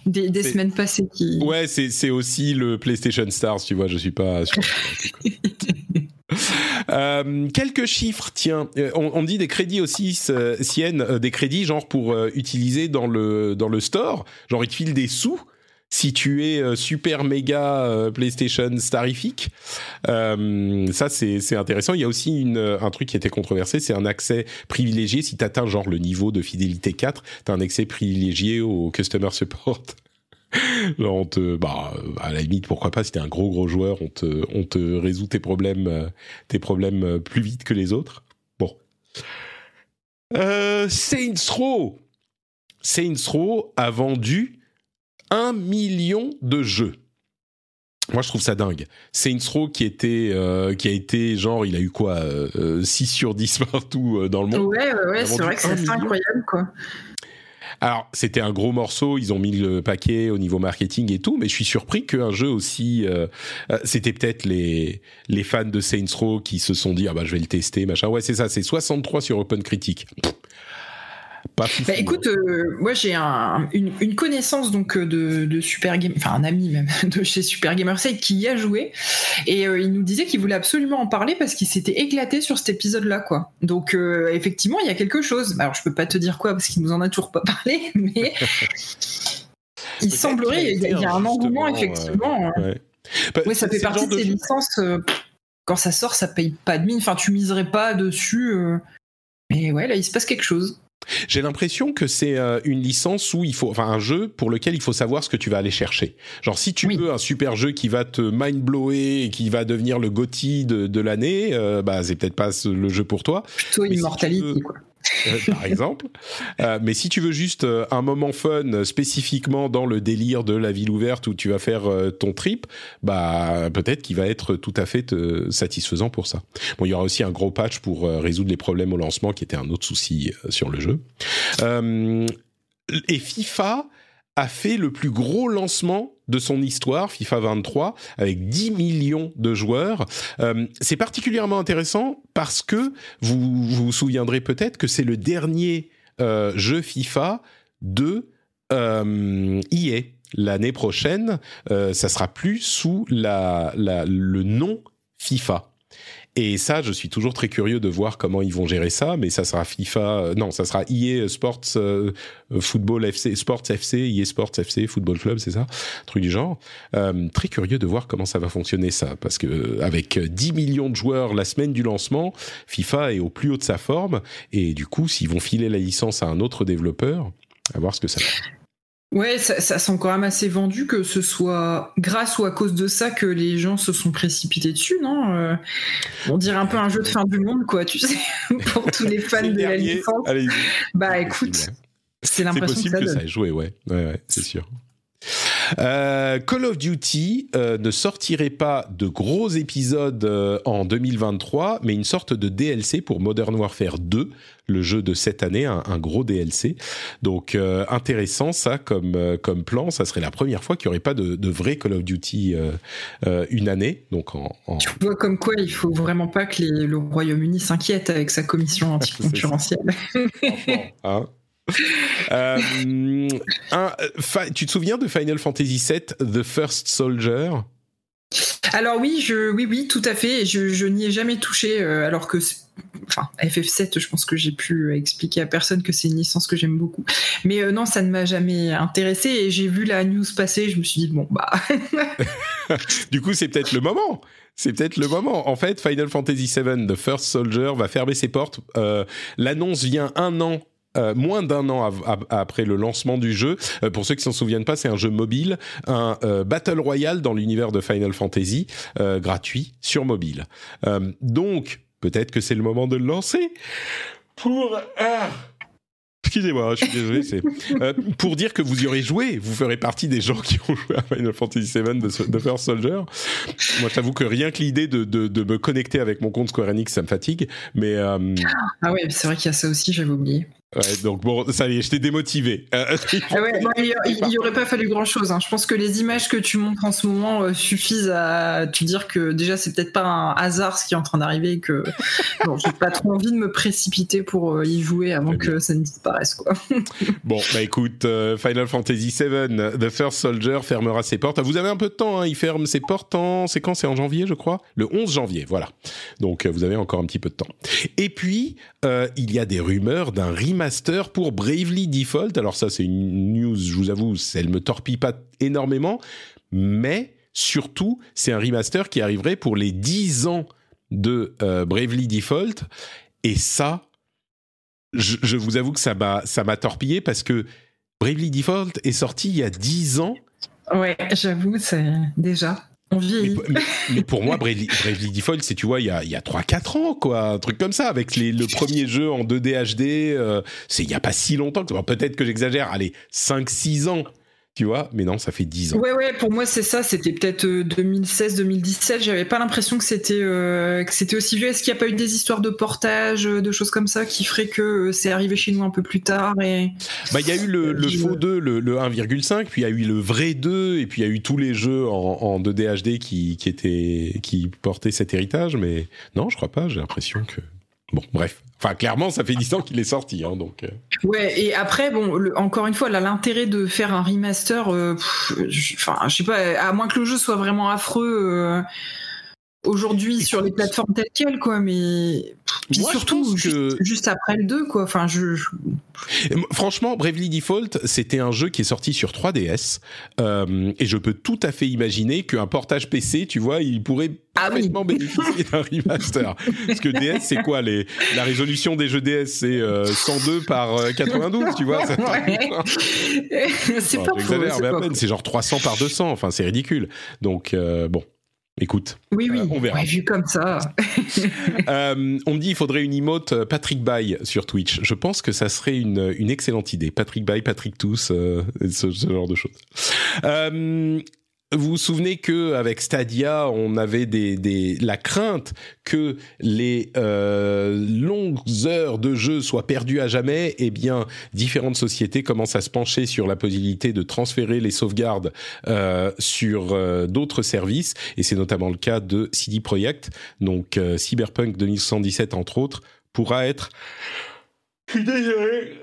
(laughs) des, semaines passées qui. Ouais, c'est aussi le PlayStation Stars, tu vois, je suis pas. (laughs) quelques chiffres, tiens. On, dit des crédits aussi, Sienne, des crédits genre pour utiliser dans le dans le store. Genre ils te filent des sous si tu es euh, super méga euh, PlayStation starifique. Euh, ça, c'est intéressant. Il y a aussi une, un truc qui était controversé, c'est un accès privilégié. Si tu atteins genre le niveau de fidélité 4, tu as un accès privilégié au Customer Support. genre (laughs) on te, bah, à la limite, pourquoi pas, si t'es un gros gros joueur, on te, on te résout tes problèmes, tes problèmes plus vite que les autres. Bon. Euh, Saints Row. Saints Row a vendu un million de jeux. Moi, je trouve ça dingue. Saints Row qui était, euh, qui a été genre, il a eu quoi, 6 euh, euh, sur 10 (laughs) partout dans le monde. Ouais, ouais, ouais c'est vrai que c'est incroyable, quoi. Alors, c'était un gros morceau, ils ont mis le paquet au niveau marketing et tout, mais je suis surpris qu'un jeu aussi... c'était peut-être les, les fans de Saints Row qui se sont dit, ah bah je vais le tester, machin. Ouais, c'est ça, c'est 63 sur Open Critique. Bah, écoute, euh, moi j'ai une, connaissance donc euh, de, Super Game, enfin un ami même (laughs) de chez Super Gamer Site qui y a joué et euh, il nous disait qu'il voulait absolument en parler parce qu'il s'était éclaté sur cet épisode-là quoi. Donc effectivement il y a quelque chose. Alors je peux pas te dire quoi parce qu'il nous en a toujours pas (laughs) parlé, mais (laughs) il semblerait il y, a, un engouement effectivement. Bah, oui, ça fait partie de ces licences. quand ça sort, ça paye pas de mine. Enfin, tu miserais pas dessus. Mais ouais, là, il se passe quelque chose. J'ai l'impression que c'est euh, une licence où il faut, enfin un jeu pour lequel il faut savoir ce que tu vas aller chercher. Genre si tu veux un super jeu qui va te mind blower et qui va devenir le GOTY de, de l'année, euh, bah c'est peut-être pas le jeu pour toi. Plutôt Immortality quoi. Euh, (laughs) par exemple. Euh, mais si tu veux juste euh, un moment fun spécifiquement dans le délire de la ville ouverte où tu vas faire ton trip, bah peut-être qu'il va être tout à fait satisfaisant pour ça. Bon, il y aura aussi un gros patch pour résoudre les problèmes au lancement qui était un autre souci sur le jeu. et FIFA a fait le plus gros lancement de son histoire, FIFA 23, avec 10 millions de joueurs. Euh, c'est particulièrement intéressant parce que vous vous, souviendrez peut-être que c'est le dernier euh, jeu FIFA de euh, EA. L'année prochaine, euh, ça sera plus sous le nom FIFA. Et ça, je suis toujours très curieux de voir comment ils vont gérer ça, mais ça sera FIFA, euh, non, ça sera EA Sports euh, Football FC, Sports FC, EA Sports FC, Football Club, c'est ça, truc du genre. Euh, très curieux de voir comment ça va fonctionner ça, parce que avec 10 millions de joueurs la semaine du lancement, FIFA est au plus haut de sa forme, et du coup, s'ils vont filer la licence à un autre développeur, à voir ce que ça fait. Ouais, ça, ça, sent quand même assez vendu que ce soit grâce ou à cause de ça que les gens se sont précipités dessus, non euh, On dirait un peu un jeu de fin du monde, quoi, tu sais, (laughs) pour tous les fans de la licence. Bah écoute, c'est l'impression que ça, que ça ait joué, ouais, ouais, ouais c'est sûr. Euh, Call of Duty euh, ne sortirait pas de gros épisodes euh, en 2023, mais une sorte de DLC pour Modern Warfare 2, le jeu de cette année, un, gros DLC. Donc intéressant ça comme comme plan. Ça serait la première fois qu'il n'y aurait pas de, de, vrai Call of Duty une année. Donc en, Tu vois comme quoi il faut vraiment pas que le Royaume-Uni s'inquiète avec sa commission (laughs) anticoncurrentielle. hein euh, un, tu te souviens de Final Fantasy VII, The First Soldier? Alors oui, je, oui, oui, tout à fait. Je, n'y ai jamais touché, euh, alors que, enfin, FF7, je pense que j'ai pu expliquer à personne que c'est une licence que j'aime beaucoup. Mais euh, non, ça ne m'a jamais intéressé. Et j'ai vu la news passer, je me suis dit bon bah. (laughs) (laughs) du coup, c'est peut-être le moment. C'est peut-être le moment. En fait, Final Fantasy VII, The First Soldier, va fermer ses portes. L'annonce vient un an euh, moins d'un an après le lancement du jeu. Euh, pour ceux qui s'en souviennent pas, c'est un jeu mobile, un euh, battle royale dans l'univers de Final Fantasy, gratuit sur mobile. donc, peut-être que c'est le moment de le lancer pour. (laughs) Excusez-moi, je suis désolé. Pour dire que vous y aurez joué. Vous ferez partie des gens qui ont joué à Final Fantasy VII de, First Soldier. Moi, j'avoue que rien que l'idée de, me connecter avec mon compte Square Enix, ça me fatigue. Mais ah ouais, c'est vrai qu'il y a ça aussi. J'avais oublié. Donc bon, ça y est, je t'ai démotivé. Euh, (laughs) ah ouais, il, n'y aurait pas fallu grand chose. Hein. Je pense que les images que tu montres en ce moment euh, suffisent à te dire que déjà c'est peut-être pas un hasard ce qui est en train d'arriver que (laughs) bon, j'ai pas trop envie de me précipiter pour euh, y jouer avant que ça ne disparaisse quoi. (laughs) bon, bah écoute, Final Fantasy VII, The First Soldier fermera ses portes. Vous avez un peu de temps, hein. il ferme ses portes en, c'est quand? C'est en janvier, je crois, le 11 janvier, voilà. Donc vous avez encore un petit peu de temps. Et puis il y a des rumeurs d'un remake master pour Bravely Default. Alors ça, c'est une news, je vous avoue, elle me torpille pas énormément, mais surtout, c'est un remaster qui arriverait pour les 10 ans de euh, Bravely Default. Et ça, je, vous avoue que ça m'a, ça m'a torpillé parce que Bravely Default est sorti il y a 10 ans. Ouais, j'avoue, c'est déjà. Mais, pour moi, Bravely, Default, c'est, tu vois, il y a, a 3-4 ans, quoi, un truc comme ça, avec les, le premier jeu en 2D HD, euh, c'est il n'y a pas si longtemps, peut-être que j'exagère, allez, 5-6 ans tu vois, mais non, ça fait 10 ans. Ouais, ouais, pour moi, c'est ça, c'était peut-être 2016-2017, euh, j'avais pas l'impression que c'était euh, que c'était aussi vieux. Est-ce qu'il n'y a pas eu des histoires de portage, euh, de choses comme ça, qui feraient que c'est arrivé chez nous un peu plus tard et... Bah, il y a eu le, faux 2, le, 1,5, puis il y a eu le vrai 2, et puis il y a eu tous les jeux en, 2D HD qui, qui, étaient, qui portaient cet héritage, mais non, je crois pas, j'ai l'impression que... Bon, bref. Enfin, clairement, ça fait 10 ans qu'il est sorti, hein, donc. Euh. Ouais, et après, bon, encore une fois, là, l'intérêt de faire un remaster, euh, enfin, je sais pas, à moins que le jeu soit vraiment affreux. Euh, aujourd'hui sur les plateformes telles quelles quoi mais surtout juste, après le 2 quoi. Enfin je, franchement Bravely Default c'était un jeu qui est sorti sur 3DS euh, et je peux tout à fait imaginer qu'un portage PC tu vois il pourrait ah parfaitement bénéficier d'un remaster. Parce que DS c'est quoi les la résolution des jeux DS c'est 102 euh, par 92 euh, tu vois c'est pas c'est genre 300 par 200 enfin c'est ridicule. Donc bon Écoute, oui, oui, euh, on verra. vu comme ça. (laughs) Euh, on me dit qu'il faudrait une emote euh, Patrick Bay sur Twitch. Je pense que ça serait une, une excellente idée. Patrick Bay, Patrick Tous, ce, ce, genre de choses. Vous vous souvenez que avec Stadia, on avait des, des la crainte que les euh, longues heures de jeu soient perdues à jamais. Eh bien, différentes sociétés commencent à se pencher sur la possibilité de transférer les sauvegardes euh, sur euh, d'autres services, et c'est notamment le cas de CD Projekt. Donc, euh, Cyberpunk 2077 entre autres pourra être. Je suis désolé.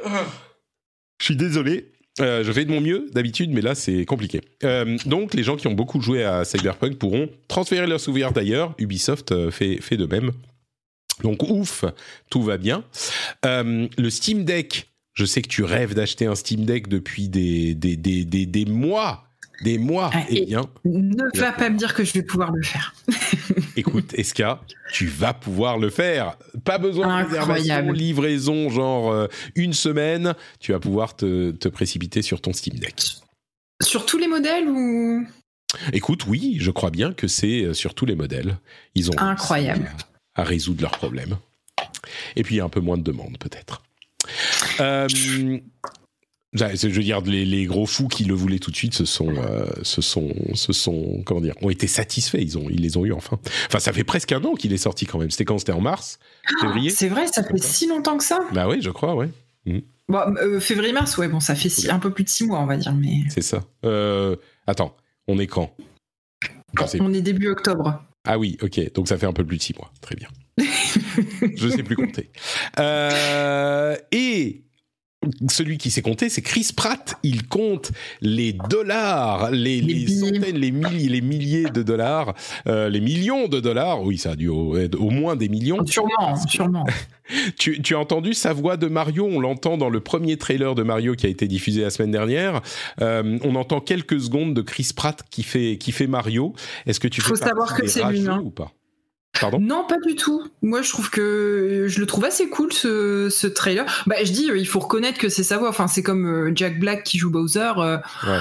Je suis désolé euh, je fais de mon mieux d'habitude, mais là c'est compliqué. Euh, donc les gens qui ont beaucoup joué à Cyberpunk pourront transférer leurs souvenirs d'ailleurs. Ubisoft euh, fait, fait de même. Donc ouf, tout va bien. le Steam Deck, je sais que tu rêves d'acheter un Steam Deck depuis des, des, des, des, des mois des mois. Ah, eh bien, ne va pas me dire que je vais pouvoir le faire. (laughs) Écoute, Eska, tu vas pouvoir le faire. Pas besoin de réservation, livraison, genre euh, une semaine. Tu vas pouvoir te, précipiter sur ton Steam Deck. Sur tous les modèles ou? Écoute, oui, je crois bien que c'est euh, sur tous les modèles. Ils ont incroyable à, résoudre leurs problèmes. Et puis il y a un peu moins de demandes peut-être. Euh, je veux dire, les, gros fous qui le voulaient tout de suite se sont, euh, se sont, se sont, comment dire, ont été satisfaits. Ils ont, ils les ont eu enfin. Enfin, ça fait presque un an qu'il est sorti quand même. C'était quand? C'était en mars, février? C'est vrai, ça fait si longtemps que ça? Bah oui, je crois, ouais. Mm. Bon, euh, février-mars, ouais, bon, ça fait un peu plus de six mois, on va dire, mais. C'est ça. Euh, attends, on est quand? On est début octobre. Ah oui, ok, donc ça fait un peu plus de six mois. Très bien. (laughs) je sais plus compter. et celui qui s'est compté, c'est Chris Pratt. Il compte les dollars, les, centaines, les milliers, les milliers de dollars, euh, les millions de dollars. Oui, ça a dû au, au moins des millions. Sûrement, sûrement. (laughs) tu, as entendu sa voix de Mario On l'entend dans le premier trailer de Mario qui a été diffusé la semaine dernière. Euh, on entend quelques secondes de Chris Pratt qui fait qui fait Mario. Est-ce que tu faut savoir que c'est lui, ou pas? Non, pas du tout. Moi, je trouve que je le trouve assez cool ce, trailer. Bah, je dis, il faut reconnaître que c'est sa voix. Enfin, c'est comme euh, Jack Black qui joue Bowser. Euh, ouais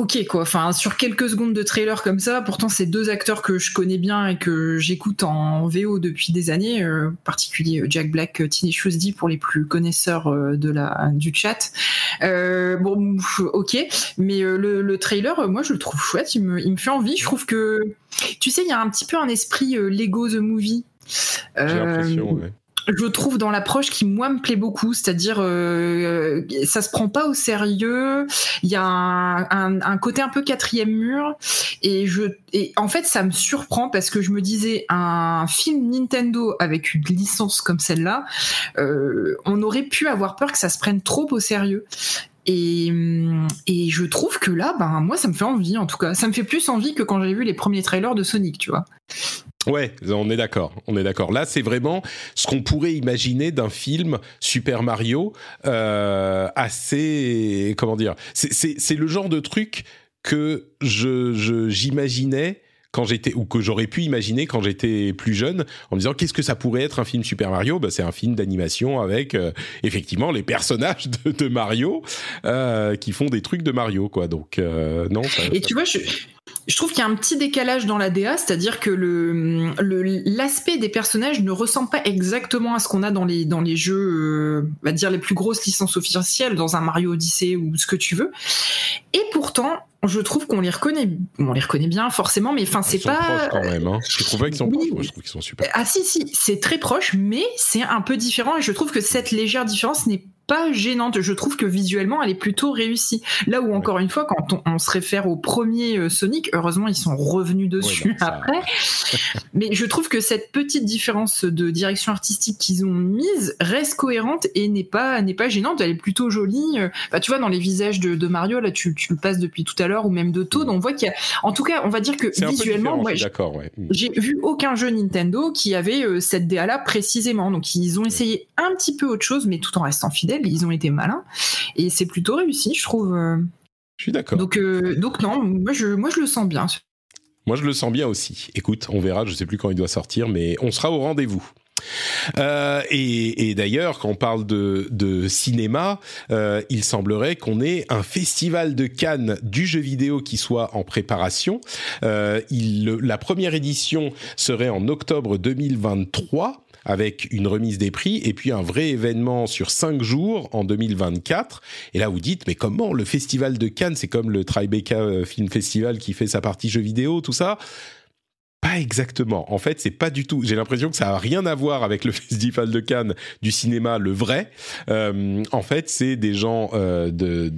ok quoi. Enfin, sur quelques secondes de trailer comme ça, pourtant c'est deux acteurs que je connais bien et que j'écoute en VO depuis des années, euh, en particulier euh, Jack Black, euh, Tiny D pour les plus connaisseurs de la du chat. bon, ok, mais le, trailer, moi je le trouve chouette, il me, il me fait envie. Je trouve que, tu sais, il y a un petit peu un esprit Lego the Movie. J'ai l'impression, ouais je trouve dans l'approche qui moi me plaît beaucoup, c'est-à-dire euh, ça se prend pas au sérieux. Il y a un, côté un peu quatrième mur et je et en fait ça me surprend parce que je me disais un film Nintendo avec une licence comme celle-là, euh, on aurait pu avoir peur que ça se prenne trop au sérieux. Et, et, je trouve que là, ben, moi, ça me fait envie, en tout cas. Ça me fait plus envie que quand j'ai vu les premiers trailers de Sonic, tu vois. Ouais, on est d'accord, on est d'accord. Là, c'est vraiment ce qu'on pourrait imaginer d'un film Super Mario euh, assez, comment dire, c'est le genre de truc que je j'imaginais quand j'étais ou que j'aurais pu imaginer quand j'étais plus jeune en me disant qu'est-ce que ça pourrait être un film Super Mario? Bah, c'est un film d'animation avec euh, effectivement les personnages de, Mario euh, qui font des trucs de Mario quoi donc euh, non et tu vois je, je trouve qu'il y a un petit décalage dans la DA, c'est-à-dire que le, l'aspect des personnages ne ressemble pas exactement à ce qu'on a dans les, dans les jeux, euh, on va dire les plus grosses licences officielles, dans un Mario Odyssey ou ce que tu veux. Et pourtant, je trouve qu'on les reconnaît, on les reconnaît bien forcément, mais enfin c'est pas. quand même. Hein. Je trouve pas qu'ils sont proches, je trouve qu'ils sont super. Ah si si, c'est très proche, mais c'est un peu différent et je trouve que cette légère différence n'est pas gênante. Je trouve que visuellement, elle est plutôt réussie. Là où, encore une fois, quand on, se réfère au premier euh, Sonic, heureusement, ils sont revenus dessus après. (laughs) (laughs) Mais je trouve que cette petite différence de direction artistique qu'ils ont mise reste cohérente et n'est pas, n'est pas gênante. Elle est plutôt jolie. Euh, bah, tu vois, dans les visages de, Mario, là, tu, le passes depuis tout à l'heure, ou même de Toad, on voit qu'il y a, en tout cas, on va dire que visuellement, moi, j'ai vu aucun jeu Nintendo qui avait euh, cette DA-là précisément. Donc, ils ont essayé un petit peu autre chose, mais tout en restant ils ont été malins et c'est plutôt réussi, je trouve. Euh. Je suis d'accord. Donc, euh, donc non, moi je, moi je le sens bien. Moi je le sens bien aussi. Écoute, on verra, je sais plus quand il doit sortir, mais on sera au rendez-vous. Euh, et, d'ailleurs, quand on parle de, cinéma, il semblerait qu'on ait un festival de Cannes du jeu vidéo qui soit en préparation. il, la première édition serait en octobre 2023 avec une remise des prix et puis un vrai événement sur cinq jours en 2024. Et là, vous dites, mais comment le festival de Cannes, c'est comme le Tribeca euh, Film Festival qui fait sa partie jeux vidéo, tout ça pas exactement. En fait, c'est pas du tout. J'ai l'impression que ça a rien à voir avec le (laughs) Festival de Cannes du cinéma, le vrai. Euh, en fait, c'est des gens euh, de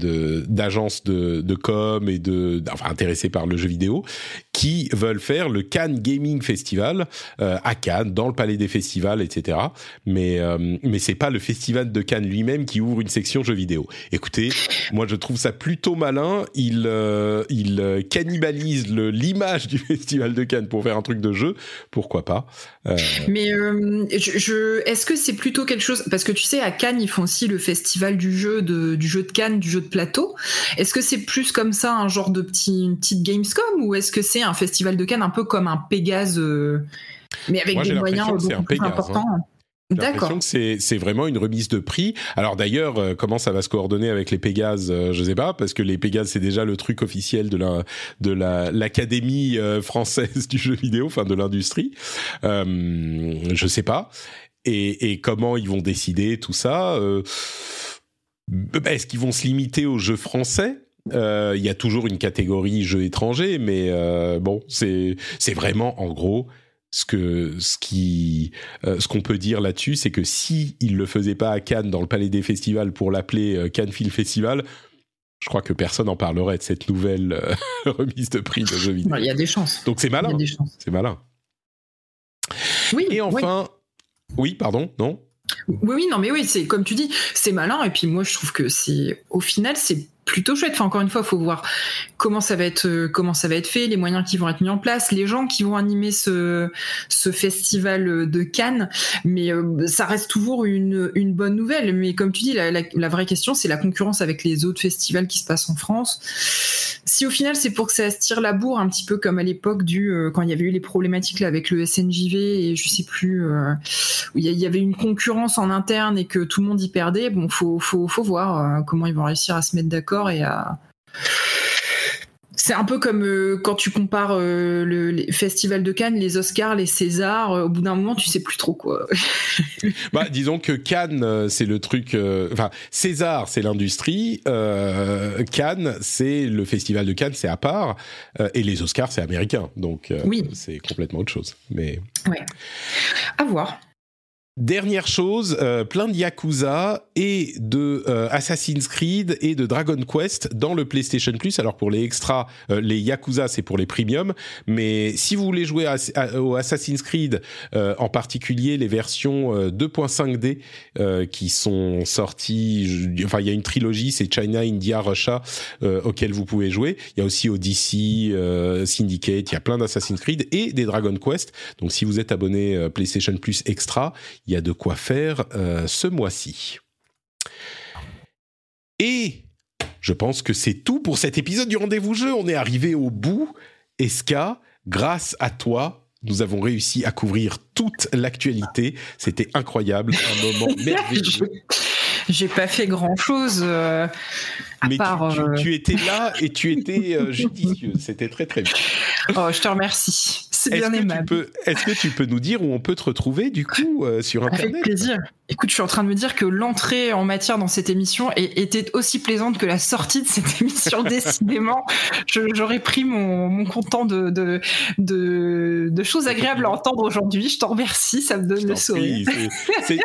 d'agences de, de, com et de enfin intéressés par le jeu vidéo qui veulent faire le Cannes Gaming Festival euh, à Cannes, dans le Palais des Festivals, etc. Mais euh, mais c'est pas le Festival de Cannes lui-même qui ouvre une section jeux vidéo. Écoutez, moi je trouve ça plutôt malin. Il euh, il cannibalise l'image du (laughs) Festival de Cannes pour faire un truc de jeu, pourquoi pas. Euh, Mais euh, je, est-ce que c'est plutôt quelque chose parce que tu sais à Cannes ils font aussi le festival du jeu de, du jeu de Cannes, du jeu de plateau. Est-ce que c'est plus comme ça un genre de petit une petite Gamescom ou est-ce que c'est un festival de Cannes un peu comme un Pégase euh, mais avec des moyens beaucoup plus hein. Importants l'impression que c'est, c'est vraiment une remise de prix. Alors d'ailleurs, euh, comment ça va se coordonner avec les Pégases, euh, je sais pas, parce que les Pégases c'est déjà le truc officiel de la de la l'académie euh, française (laughs) du jeu vidéo, enfin de l'industrie. Euh, je sais pas. Et, et, comment ils vont décider tout ça Est-ce qu'ils vont se limiter aux jeux français? Il y a toujours une catégorie jeux étrangers, mais bon, c'est c'est vraiment en gros ce que ce qui euh, ce qu'on peut dire là-dessus, c'est que si il le faisait pas à Cannes dans le Palais des Festivals pour l'appeler euh, Cannes Film Festival, je crois que personne en parlerait de cette nouvelle euh, (laughs) remise de prix de jeux vidéo. Il y a des chances. Donc c'est malin. C'est malin. Oui. Et enfin, oui, pardon, non? Oui, oui, non, mais oui, c'est comme tu dis, c'est malin. Et puis moi, je trouve que c'est, au final, c'est plutôt chouette. Enfin, encore une fois, faut voir comment ça va être, euh, comment ça va être fait, les moyens qui vont être mis en place, les gens qui vont animer ce, festival de Cannes. Mais euh, ça reste toujours une, bonne nouvelle. Mais comme tu dis, la, vraie question, c'est la concurrence avec les autres festivals qui se passent en France. Si au final, c'est pour que ça se tire la bourre, un petit peu comme à l'époque du euh, quand il y avait eu les problématiques avec le SNJV et je sais plus où il y avait une concurrence en interne et que tout le monde y perdait. Bon, faut faut faut voir comment ils vont réussir à se mettre d'accord et à c'est un peu comme euh, quand tu compares euh, le, festival de Cannes, les Oscars, les Césars. Euh, au bout d'un moment, tu sais plus trop quoi. (laughs) bah, disons que Cannes, c'est le truc. Enfin, César, c'est l'industrie. Cannes, c'est le festival de Cannes, c'est à part. et les Oscars, c'est américain. Donc, oui. c'est complètement autre chose. Mais ouais. À voir. Dernière chose, euh, plein de Yakuza et de euh, Assassin's Creed et de Dragon Quest dans le PlayStation Plus. Alors pour les extras, euh, les Yakuza c'est pour les premiums, mais si vous voulez jouer au Assassin's Creed, en particulier les versions 2.5D qui sont sorties, enfin il y a une trilogie, c'est China, India, Russia auquel vous pouvez jouer. Il y a aussi Odyssey, Syndicate, il y a plein d'Assassin's Creed et des Dragon Quest. Donc si vous êtes abonné PlayStation Plus extra, il y a de quoi faire euh, ce mois-ci. Et je pense que c'est tout pour cet épisode du rendez-vous jeu. On est arrivé au bout. Eska, grâce à toi, nous avons réussi à couvrir toute l'actualité? C'était incroyable, un moment (laughs) merveilleux. J'ai pas fait grand chose. Euh, Mais euh, tu, étais là et tu étais judicieux. C'était très très bien. Oh, je te remercie. C'est bien aimable. Est-ce que tu peux nous dire où on peut te retrouver du coup euh, sur Internet? Avec plaisir. Écoute, je suis en train de me dire que l'entrée en matière dans cette émission était aussi plaisante que la sortie de cette (laughs) émission. Décidément, j'aurais pris mon, mon content de, de, de, choses agréables à entendre aujourd'hui. Je t'en remercie, ça me donne le sourire.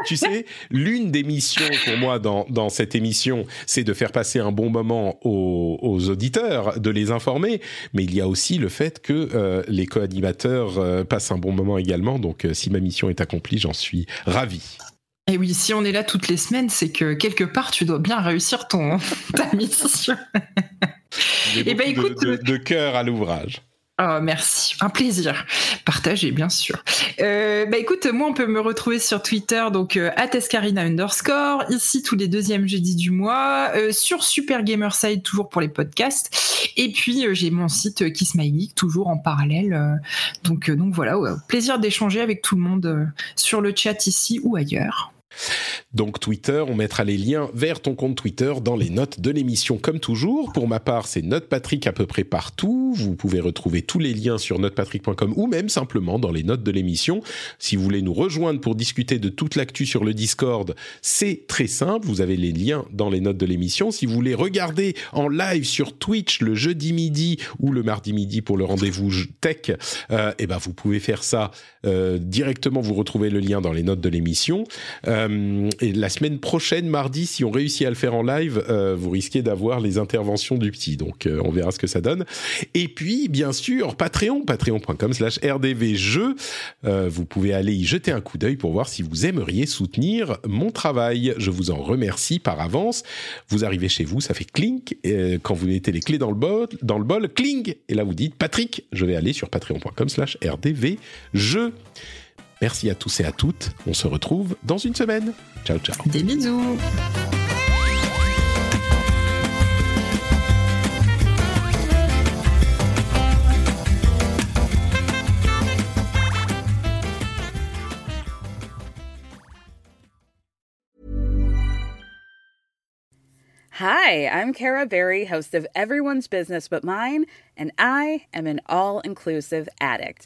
tu sais, l'une des missions pour moi dans, dans cette émission, c'est de faire passer un bon moment aux, aux, auditeurs, de les informer, mais il y a aussi le fait que euh, les co-animateurs euh, passent un bon moment également. Donc, euh, si ma mission est accomplie, j'en suis ravi. Et oui, si on est là toutes les semaines, c'est que quelque part, tu dois bien réussir ton, (laughs) ta mission. Et eh ben, écoute, de, de, cœur à l'ouvrage. Oh, merci, un plaisir. Partagez, bien sûr. Euh, bah écoute, moi on peut me retrouver sur Twitter, donc euh, @escarina underscore, ici tous les deuxièmes jeudis du mois, euh, sur Super Gamerside toujours pour les podcasts, et puis euh, j'ai mon site Kiss My Geek toujours en parallèle. donc donc voilà, plaisir d'échanger avec tout le monde sur le chat ici ou ailleurs. Donc Twitter, on mettra les liens vers ton compte Twitter dans les notes de l'émission comme toujours. Pour ma part, c'est NotePatrick à peu près partout. Vous pouvez retrouver tous les liens sur notepatrick.com ou même simplement dans les notes de l'émission. Si vous voulez nous rejoindre pour discuter de toute l'actu sur le Discord, c'est très simple. Vous avez les liens dans les notes de l'émission. Si vous voulez regarder en live sur Twitch le jeudi midi ou le mardi midi pour le rendez-vous tech, euh, eh ben vous pouvez faire ça euh, directement. Vous retrouvez le lien dans les notes de l'émission. Euh, et la semaine prochaine, mardi, si on réussit à le faire en live, euh, vous risquez d'avoir les interventions du petit. Donc, euh, on verra ce que ça donne. Et puis, bien sûr, Patreon, patreon.com slash rdvjeux. Euh, vous pouvez aller y jeter un coup d'œil pour voir si vous aimeriez soutenir mon travail. Je vous en remercie par avance. Vous arrivez chez vous, ça fait clink. quand vous mettez les clés dans le bol, dans le cling. Et là, vous dites, Patrick, je vais aller sur patreon.com slash rdvjeux. Merci à tous et à toutes. On se retrouve dans une semaine. Ciao, ciao. Des bisous. Hi, I'm Kara Berry, host of Everyone's Business But Mine, and I am an all inclusive addict.